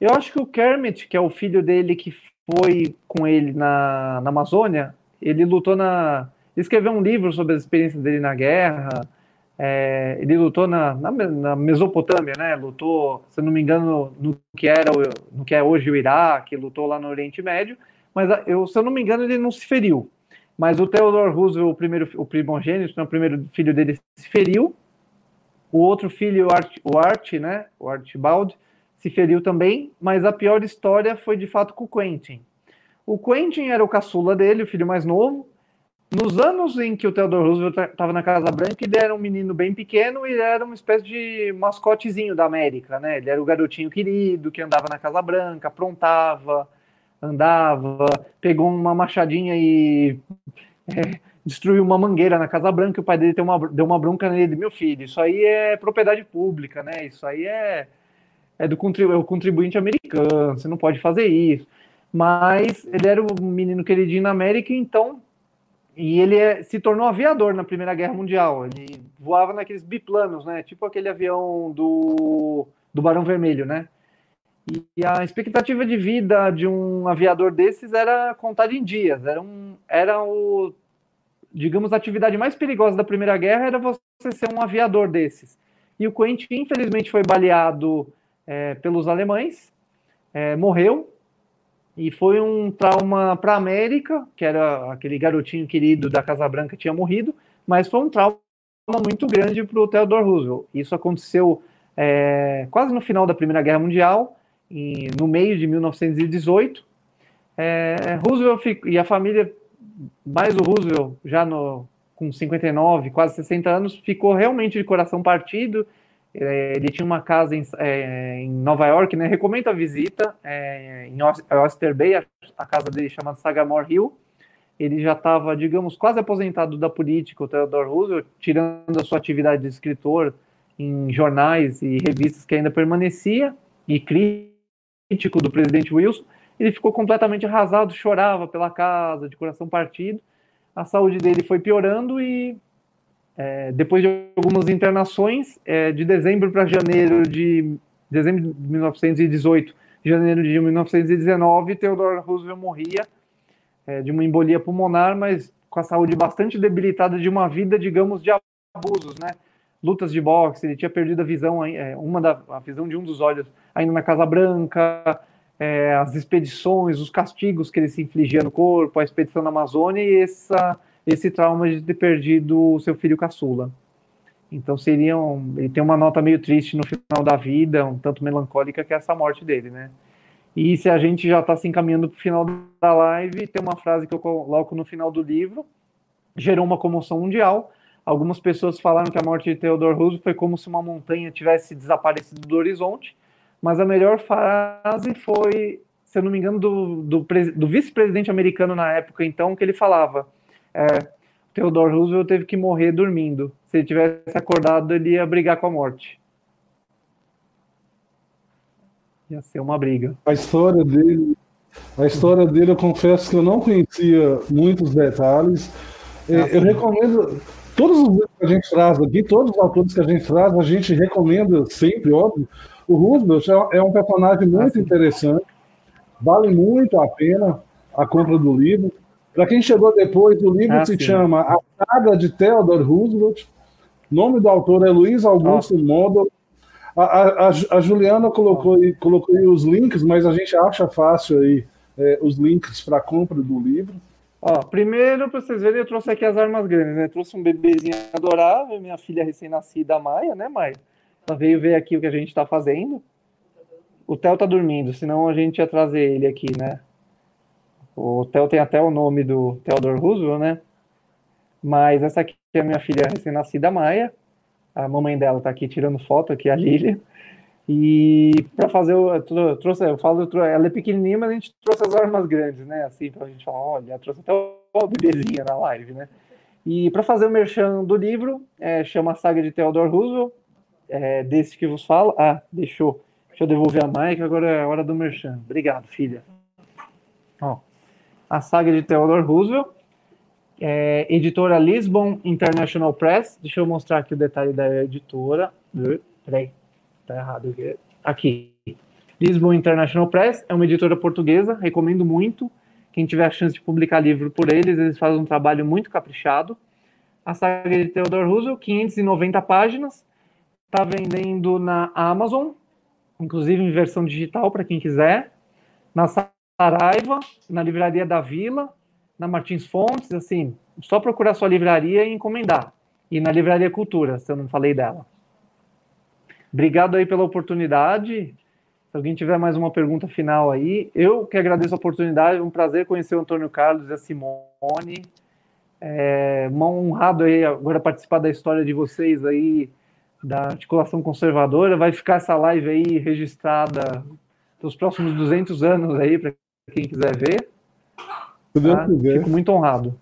Eu acho que o Kermit, que é o filho dele que foi com ele na, na Amazônia, ele lutou na. Ele escreveu um livro sobre as experiências dele na guerra. É, ele lutou na, na, na, Mesopotâmia, né? Lutou, se não me engano, no que era no que é hoje o Iraque, lutou lá no Oriente Médio, mas eu, se eu não me engano, ele não se feriu. Mas o Theodore Roosevelt, o primeiro, o primogênito, né, o primeiro filho dele se feriu. O outro filho, o Art, o Art, né? O Archibald, se feriu também. Mas a pior história foi de fato com o Quentin. O Quentin era o caçula dele, o filho mais novo nos anos em que o Theodore Roosevelt estava na Casa Branca, ele era um menino bem pequeno e era uma espécie de mascotezinho da América, né? Ele era o garotinho querido que andava na Casa Branca, aprontava, andava, pegou uma machadinha e é, destruiu uma mangueira na Casa Branca. E o pai dele deu uma, deu uma bronca nele, meu filho, isso aí é propriedade pública, né? Isso aí é, é do contribu é o contribuinte americano, você não pode fazer isso. Mas ele era um menino queridinho na América, então e ele é, se tornou aviador na Primeira Guerra Mundial. Ele voava naqueles biplanos, né? Tipo aquele avião do, do Barão Vermelho, né? E a expectativa de vida de um aviador desses era contada em dias. Era, um, era o, digamos, a atividade mais perigosa da Primeira Guerra era você ser um aviador desses. E o Quentin, infelizmente, foi baleado é, pelos alemães, é, morreu, e foi um trauma para a América, que era aquele garotinho querido da Casa Branca tinha morrido, mas foi um trauma muito grande para o Theodore Roosevelt. Isso aconteceu é, quase no final da Primeira Guerra Mundial, em, no meio de 1918. É, Roosevelt e a família, mais o Roosevelt, já no, com 59, quase 60 anos, ficou realmente de coração partido ele tinha uma casa em, é, em, Nova York, né? Recomendo a visita é, em Oyster Bay, a, a, casa dele chamada Sagamore Hill. Ele já estava, digamos, quase aposentado da política, o Theodore Roosevelt, tirando a sua atividade de escritor em jornais e revistas que ainda permanecia, e crítico do presidente Wilson. Ele ficou completamente arrasado, chorava pela casa, de coração partido. A saúde dele foi piorando e é, depois de algumas internações, é, de dezembro para janeiro de dezembro de 1918, janeiro de 1919, Theodore Roosevelt morria é, de uma embolia pulmonar, mas com a saúde bastante debilitada de uma vida, digamos, de abusos, né? Lutas de boxe, ele tinha perdido a visão, é, uma da a visão de um dos olhos ainda na Casa Branca, é, as expedições, os castigos que ele se infligia no corpo, a expedição na Amazônia e essa esse trauma de ter perdido o seu filho caçula. Então seriam, ele tem uma nota meio triste no final da vida, um tanto melancólica que é essa morte dele, né? E se a gente já está se encaminhando para o final da live, tem uma frase que eu coloco no final do livro, gerou uma comoção mundial. Algumas pessoas falaram que a morte de Theodore Roosevelt foi como se uma montanha tivesse desaparecido do horizonte, mas a melhor frase foi, se eu não me engano, do, do, do vice-presidente americano na época, então, que ele falava: é, Theodore Roosevelt teve que morrer dormindo. Se ele tivesse acordado, ele ia brigar com a morte. Ia ser uma briga. A história dele, a história dele, eu confesso que eu não conhecia muitos detalhes. É, eu recomendo todos os livros que a gente traz aqui, todos os autores que a gente traz, a gente recomenda sempre, óbvio. O Roosevelt é, é um personagem muito interessante, vale muito a pena a compra do livro. Para quem chegou depois, o livro ah, se sim. chama A Saga de Theodore Roosevelt. O nome do autor é Luiz Augusto ah. A, a, a, Juliana colocou, aí, colocou aí os links, mas a gente acha fácil aí é, os links para a compra do livro. Ó, primeiro, para vocês verem, eu trouxe aqui as armas grandes, né? Trouxe um bebezinho adorável, minha filha recém-nascida, Maia, né, Maia? Ela veio ver aqui o que a gente está fazendo. O Theo tá dormindo, senão a gente ia trazer ele aqui, né? O Theo tem até o nome do Theodore Roosevelt, né? Mas essa aqui é a minha filha recém-nascida, Maia. A mamãe dela tá aqui tirando foto, aqui a Lilia. E para fazer, eu trouxe, eu falo, ela é pequenininha, mas a gente trouxe as armas grandes, né? Assim, para a gente falar, olha, trouxe até uma bebezinha na live, né? E para fazer o merchan do livro, é, chama a saga de Theodore Roosevelt, é, desse que vos falo. Ah, deixou. Deixa eu devolver a Mike, agora é hora do merchan. Obrigado, filha. Ó, a saga de Theodore Roosevelt, é, editora Lisbon International Press. Deixa eu mostrar aqui o detalhe da editora. Peraí, tá errado aqui. Lisbon International Press é uma editora portuguesa, recomendo muito. Quem tiver a chance de publicar livro por eles, eles fazem um trabalho muito caprichado. A saga de Theodore Roosevelt, 590 páginas, está vendendo na Amazon, inclusive em versão digital para quem quiser. Na Saraiva, na Livraria da Vila, na Martins Fontes, assim, só procurar sua livraria e encomendar. E na Livraria Cultura, se eu não falei dela. Obrigado aí pela oportunidade. Se alguém tiver mais uma pergunta final aí, eu que agradeço a oportunidade, um prazer conhecer o Antônio Carlos e a Simone. É honrado aí agora participar da história de vocês aí, da articulação conservadora. Vai ficar essa live aí registrada pelos próximos 200 anos aí, para quem quiser ver. Tá? Fico muito honrado.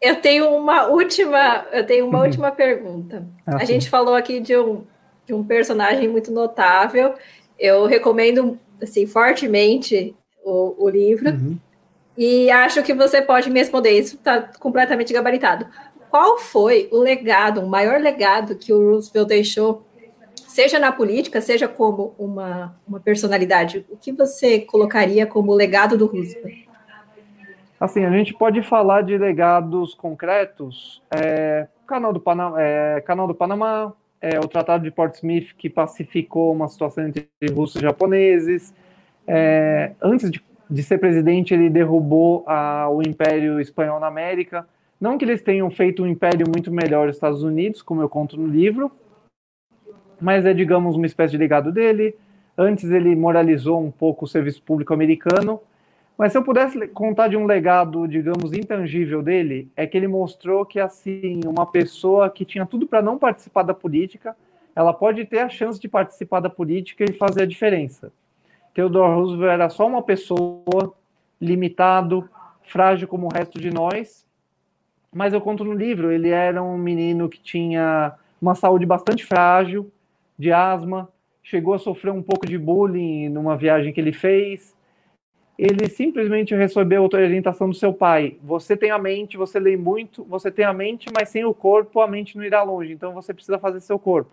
Eu tenho uma última, eu tenho uma última pergunta. Ah, a gente falou aqui de um, de um personagem muito notável. Eu recomendo assim fortemente o, o livro. Uhum. E acho que você pode me responder isso, está completamente gabaritado qual foi o legado, o maior legado que o Roosevelt deixou, seja na política, seja como uma, uma personalidade? O que você colocaria como legado do Roosevelt? Assim, a gente pode falar de legados concretos. É, canal, do Panamá, é, canal do Panamá, é, o Tratado de Portsmouth, que pacificou uma situação entre russos e japoneses. É, antes de, de, ser presidente, ele derrubou a, o Império Espanhol na América. Não que eles tenham feito um império muito melhor os Estados Unidos, como eu conto no livro, mas é, digamos, uma espécie de legado dele. Antes ele moralizou um pouco o serviço público americano, mas se eu pudesse contar de um legado, digamos, intangível dele, é que ele mostrou que, assim, uma pessoa que tinha tudo para não participar da política, ela pode ter a chance de participar da política e fazer a diferença. Theodore Roosevelt era só uma pessoa limitado, frágil como o resto de nós, mas eu conto no livro, ele era um menino que tinha uma saúde bastante frágil, de asma, chegou a sofrer um pouco de bullying numa viagem que ele fez. Ele simplesmente recebeu a orientação do seu pai. Você tem a mente, você lê muito, você tem a mente, mas sem o corpo, a mente não irá longe. Então você precisa fazer seu corpo.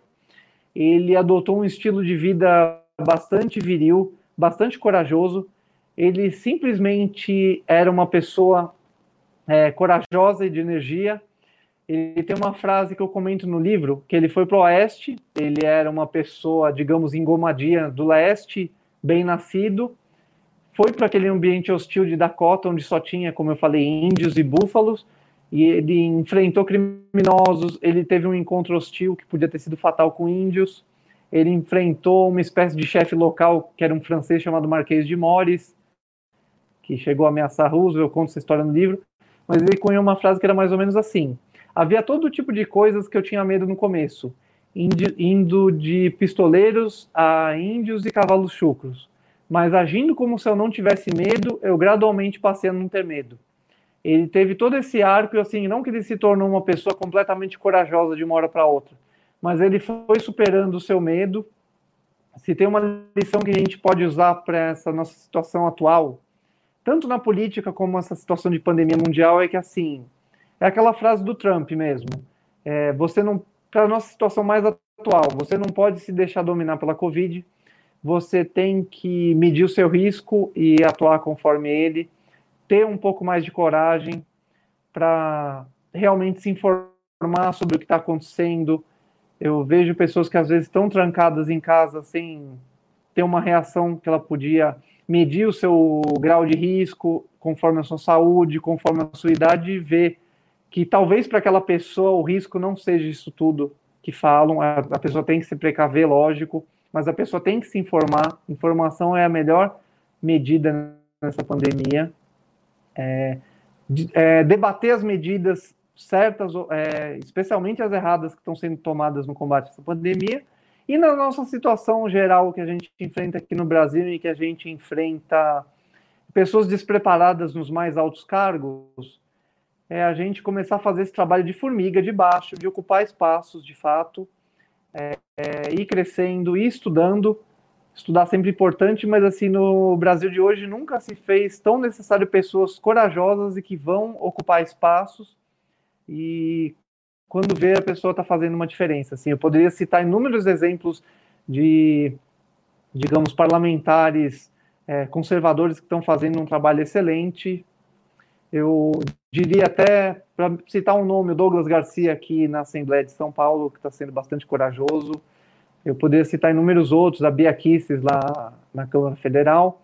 Ele adotou um estilo de vida bastante viril, bastante corajoso. Ele simplesmente era uma pessoa é, corajosa e de energia. Ele tem uma frase que eu comento no livro, que ele foi para o oeste, ele era uma pessoa, digamos, engomadia do leste, bem nascido, foi para aquele ambiente hostil de Dakota, onde só tinha, como eu falei, índios e búfalos, e ele enfrentou criminosos, ele teve um encontro hostil que podia ter sido fatal com índios, ele enfrentou uma espécie de chefe local que era um francês chamado Marquês de Mores, que chegou a ameaçar Roosevelt, eu conto essa história no livro, mas ele cunhou uma frase que era mais ou menos assim: havia todo tipo de coisas que eu tinha medo no começo, indo de pistoleiros a índios e cavalos chucros, mas agindo como se eu não tivesse medo, eu gradualmente passei a não ter medo. Ele teve todo esse arco, assim, não que ele se tornou uma pessoa completamente corajosa de uma hora para outra, mas ele foi superando o seu medo. Se tem uma lição que a gente pode usar para essa nossa situação atual, tanto na política como essa situação de pandemia mundial, é que assim, é aquela frase do Trump mesmo. É, você não, para nossa situação mais atual, você não pode se deixar dominar pela Covid, você tem que medir o seu risco e atuar conforme ele, ter um pouco mais de coragem para realmente se informar sobre o que está acontecendo, eu vejo pessoas que às vezes estão trancadas em casa sem ter uma reação que ela podia medir o seu grau de risco conforme a sua saúde, conforme a sua idade e ver que talvez para aquela pessoa o risco não seja isso tudo que falam, a, a, pessoa tem que se precaver, lógico, mas a pessoa tem que se informar. Informação é a melhor medida nessa pandemia. É, de, é, debater as medidas certas, é, especialmente as erradas que estão sendo tomadas no combate a essa pandemia, e na nossa situação geral que a gente enfrenta aqui no Brasil e que a gente enfrenta pessoas despreparadas nos mais altos cargos, é a gente começar a fazer esse trabalho de formiga de baixo, de ocupar espaços de fato, é, é, ir crescendo, ir estudando. Estudar sempre importante, mas assim, no Brasil de hoje nunca se fez tão necessário pessoas corajosas e que vão ocupar espaços e quando vê a pessoa está fazendo uma diferença. Assim, eu poderia citar inúmeros exemplos de, digamos, parlamentares é, conservadores que estão fazendo um trabalho excelente. Eu diria até, para citar um nome, o Douglas Garcia aqui na Assembleia de São Paulo, que está sendo bastante corajoso. Eu poderia citar inúmeros outros, a Bia Kisses lá na Câmara Federal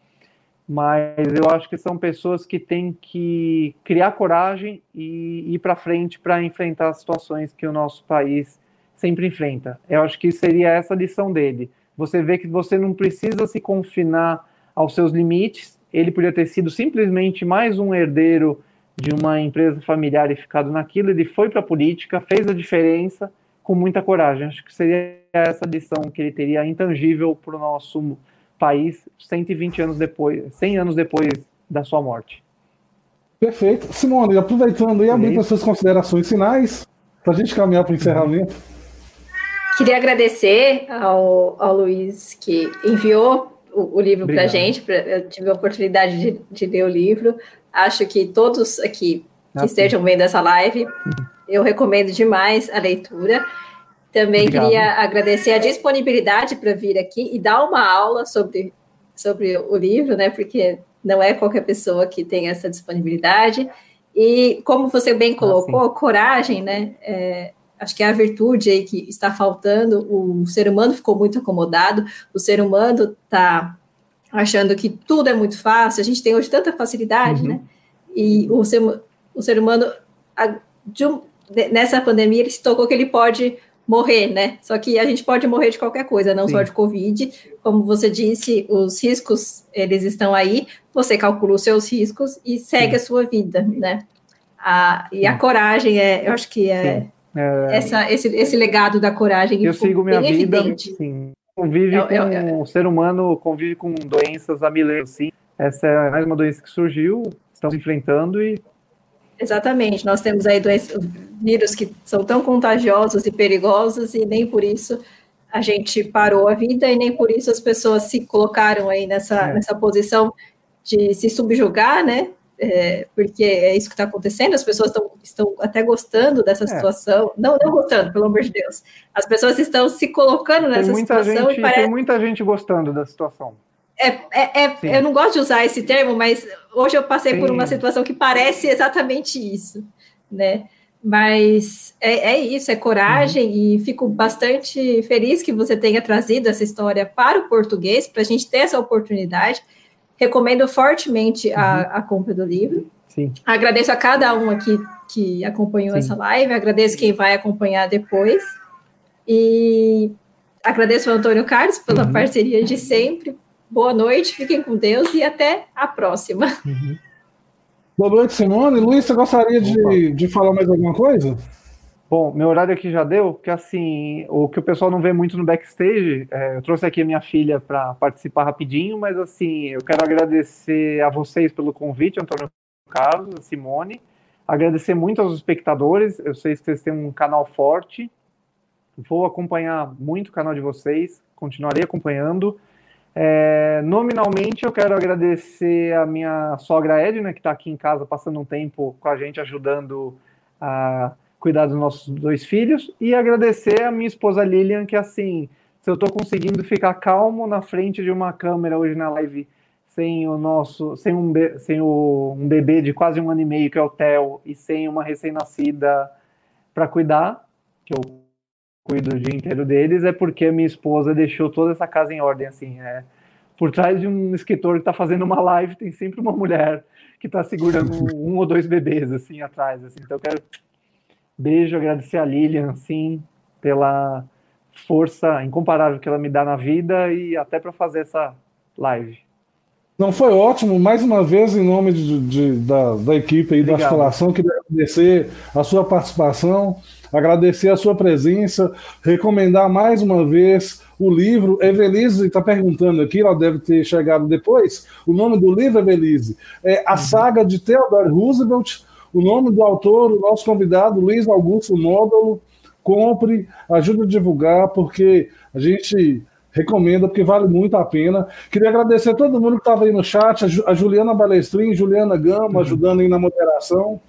mas eu acho que são pessoas que têm que criar coragem e ir para frente para enfrentar as situações que o nosso país sempre enfrenta. Eu acho que seria essa a lição dele. Você vê que você não precisa se confinar aos seus limites. Ele podia ter sido simplesmente mais um herdeiro de uma empresa familiar e ficado naquilo. Ele foi para a política, fez a diferença com muita coragem. Acho que seria essa lição que ele teria intangível para o nosso país 120 anos depois, 100 anos depois da sua morte. Perfeito. Simone, aproveitando e abrindo as suas considerações finais, para a gente caminhar para o encerramento. Queria agradecer ao, ao Luiz que enviou o, o livro para a gente, pra, eu tive a oportunidade de, de, ler o livro. Acho que todos aqui que ah, estejam vendo essa live, eu recomendo demais a leitura. Também Obrigado. queria agradecer a disponibilidade para vir aqui e dar uma aula sobre, sobre o livro, né? Porque não é qualquer pessoa que tem essa disponibilidade. E como você bem ah, colocou, ah, coragem, né? É, acho que é a virtude aí que está faltando. O ser humano ficou muito acomodado, o ser humano está achando que tudo é muito fácil. A gente tem hoje tanta facilidade, uhum. né? E o ser, o ser humano, um, nessa pandemia, ele se tocou que ele pode morrer, né? Só que a gente pode morrer de qualquer coisa, não Sim. só de Covid. Como você disse, os riscos, eles estão aí, você calcula os seus riscos e segue Sim. a sua vida, né? A, e a coragem, é, eu acho que é, é, essa, esse, esse legado da coragem. Eu sigo minha vida, evidente. sim. Convive eu, eu, com, o ser humano convive com doenças há milênios, sim. Essa é mais uma doença que surgiu, estamos enfrentando e Exatamente, nós temos aí doenças, vírus que são tão contagiosos e perigosos e nem por isso a gente parou a vida e nem por isso as pessoas se colocaram aí nessa, é. nessa posição de se subjugar, né? É, porque é isso que está acontecendo, as pessoas tão, estão até gostando dessa é. situação, não, não gostando, pelo amor de Deus, as pessoas estão se colocando nessa situação gente, e parece... Tem muita gente gostando da situação. É, é, é eu não gosto de usar esse termo, mas hoje eu passei Sim. por uma situação que parece exatamente isso, né? Mas é, é isso, é coragem, uhum. e fico bastante feliz que você tenha trazido essa história para o português, para a gente ter essa oportunidade. Recomendo fortemente a, uhum. a compra do livro. Sim. Agradeço a cada um aqui que acompanhou Sim. essa live, agradeço quem vai acompanhar depois. E agradeço ao Antônio Carlos pela uhum. parceria de sempre. Boa noite, fiquem com Deus e até a próxima. Uhum. Boa noite, Simone. Luiz, você gostaria de, de falar mais alguma coisa? Bom, meu horário aqui já deu, porque assim, o que o pessoal não vê muito no backstage, é, eu trouxe aqui a minha filha para participar rapidinho, mas assim, eu quero agradecer a vocês pelo convite, Antônio Carlos, a Simone, agradecer muito aos espectadores, eu sei que vocês têm um canal forte, vou acompanhar muito o canal de vocês, continuarei acompanhando. É, nominalmente, eu quero agradecer a minha sogra Edna, que está aqui em casa passando um tempo com a gente, ajudando a cuidar dos nossos dois filhos, e agradecer a minha esposa Lilian, que assim, se eu estou conseguindo ficar calmo na frente de uma câmera hoje na live, sem o nosso, sem um, sem o, um bebê de quase um ano e meio, que é o Theo, e sem uma recém-nascida para cuidar, que eu cuido o dia inteiro deles, é porque a minha esposa deixou toda essa casa em ordem, assim, é, por trás de um escritor que está fazendo uma live, tem sempre uma mulher que está segurando um ou dois bebês, assim, atrás, assim, então eu quero Beijo, agradecer a Lilian, sim, pela força incomparável que ela me dá na vida e até para fazer essa live. Não, foi ótimo. Mais uma vez, em nome de, de, da, da, equipe aí Obrigado. da articulação, queria agradecer a sua participação, agradecer a sua presença, recomendar mais uma vez o livro. Evelise está perguntando aqui, ela deve ter chegado depois. O nome do livro, Evelise, é A uhum. Saga de Theodore Roosevelt, o nome do autor, o nosso convidado, Luiz Augusto Módulo. Compre, ajude a divulgar, porque a gente recomenda, porque vale muito a pena. Queria agradecer a todo mundo que estava aí no chat, a Juliana Balestrin, Juliana Gama, uhum. ajudando aí na moderação.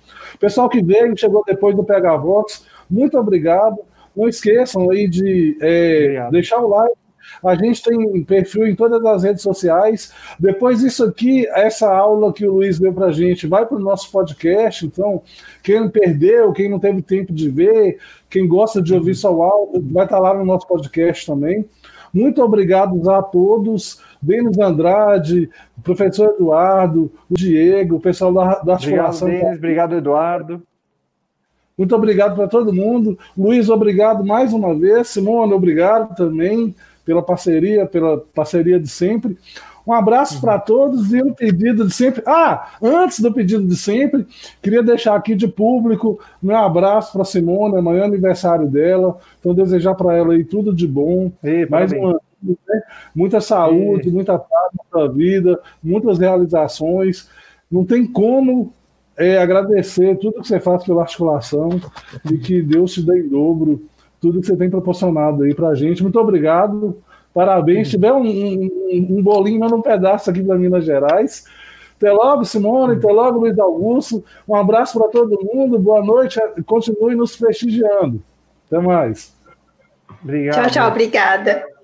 Pessoal que veio, chegou depois do PH Vox, muito obrigado. Não esqueçam aí de é, deixar o like, a gente tem perfil em todas as redes sociais. Depois isso aqui, essa aula que o Luiz deu para a gente, vai para o nosso podcast. Então, quem perdeu, quem não teve tempo de ver, quem gosta de ouvir só o áudio, vai estar tá lá no nosso podcast também. Muito obrigado a todos. Denis Andrade, o professor Eduardo, o Diego, o pessoal da, da articulação. Obrigado, Denis, obrigado, Eduardo. Muito obrigado para todo mundo. Luiz, obrigado mais uma vez. Simone, obrigado também pela parceria, pela parceria de sempre. Um abraço uhum. para todos e um pedido de sempre. Ah, antes do pedido de sempre, queria deixar aqui de público meu abraço para Simone, amanhã é aniversário dela. Então, desejar para ela aí tudo de bom. Ei, mais uma né? muita saúde, Ei. muita paz na vida, muitas realizações. Não tem como é, agradecer tudo que você faz pela articulação e que Deus te dê em dobro tudo que você tem proporcionado aí para a gente. Muito obrigado, parabéns. Se tiver um, um, um bolinho, manda um pedaço aqui para Minas Gerais. Até logo, Simone. Até logo, Luiz Augusto. Um abraço para todo mundo. Boa noite. Continue nos prestigiando. Até mais. Obrigado. Tchau, tchau. Obrigada.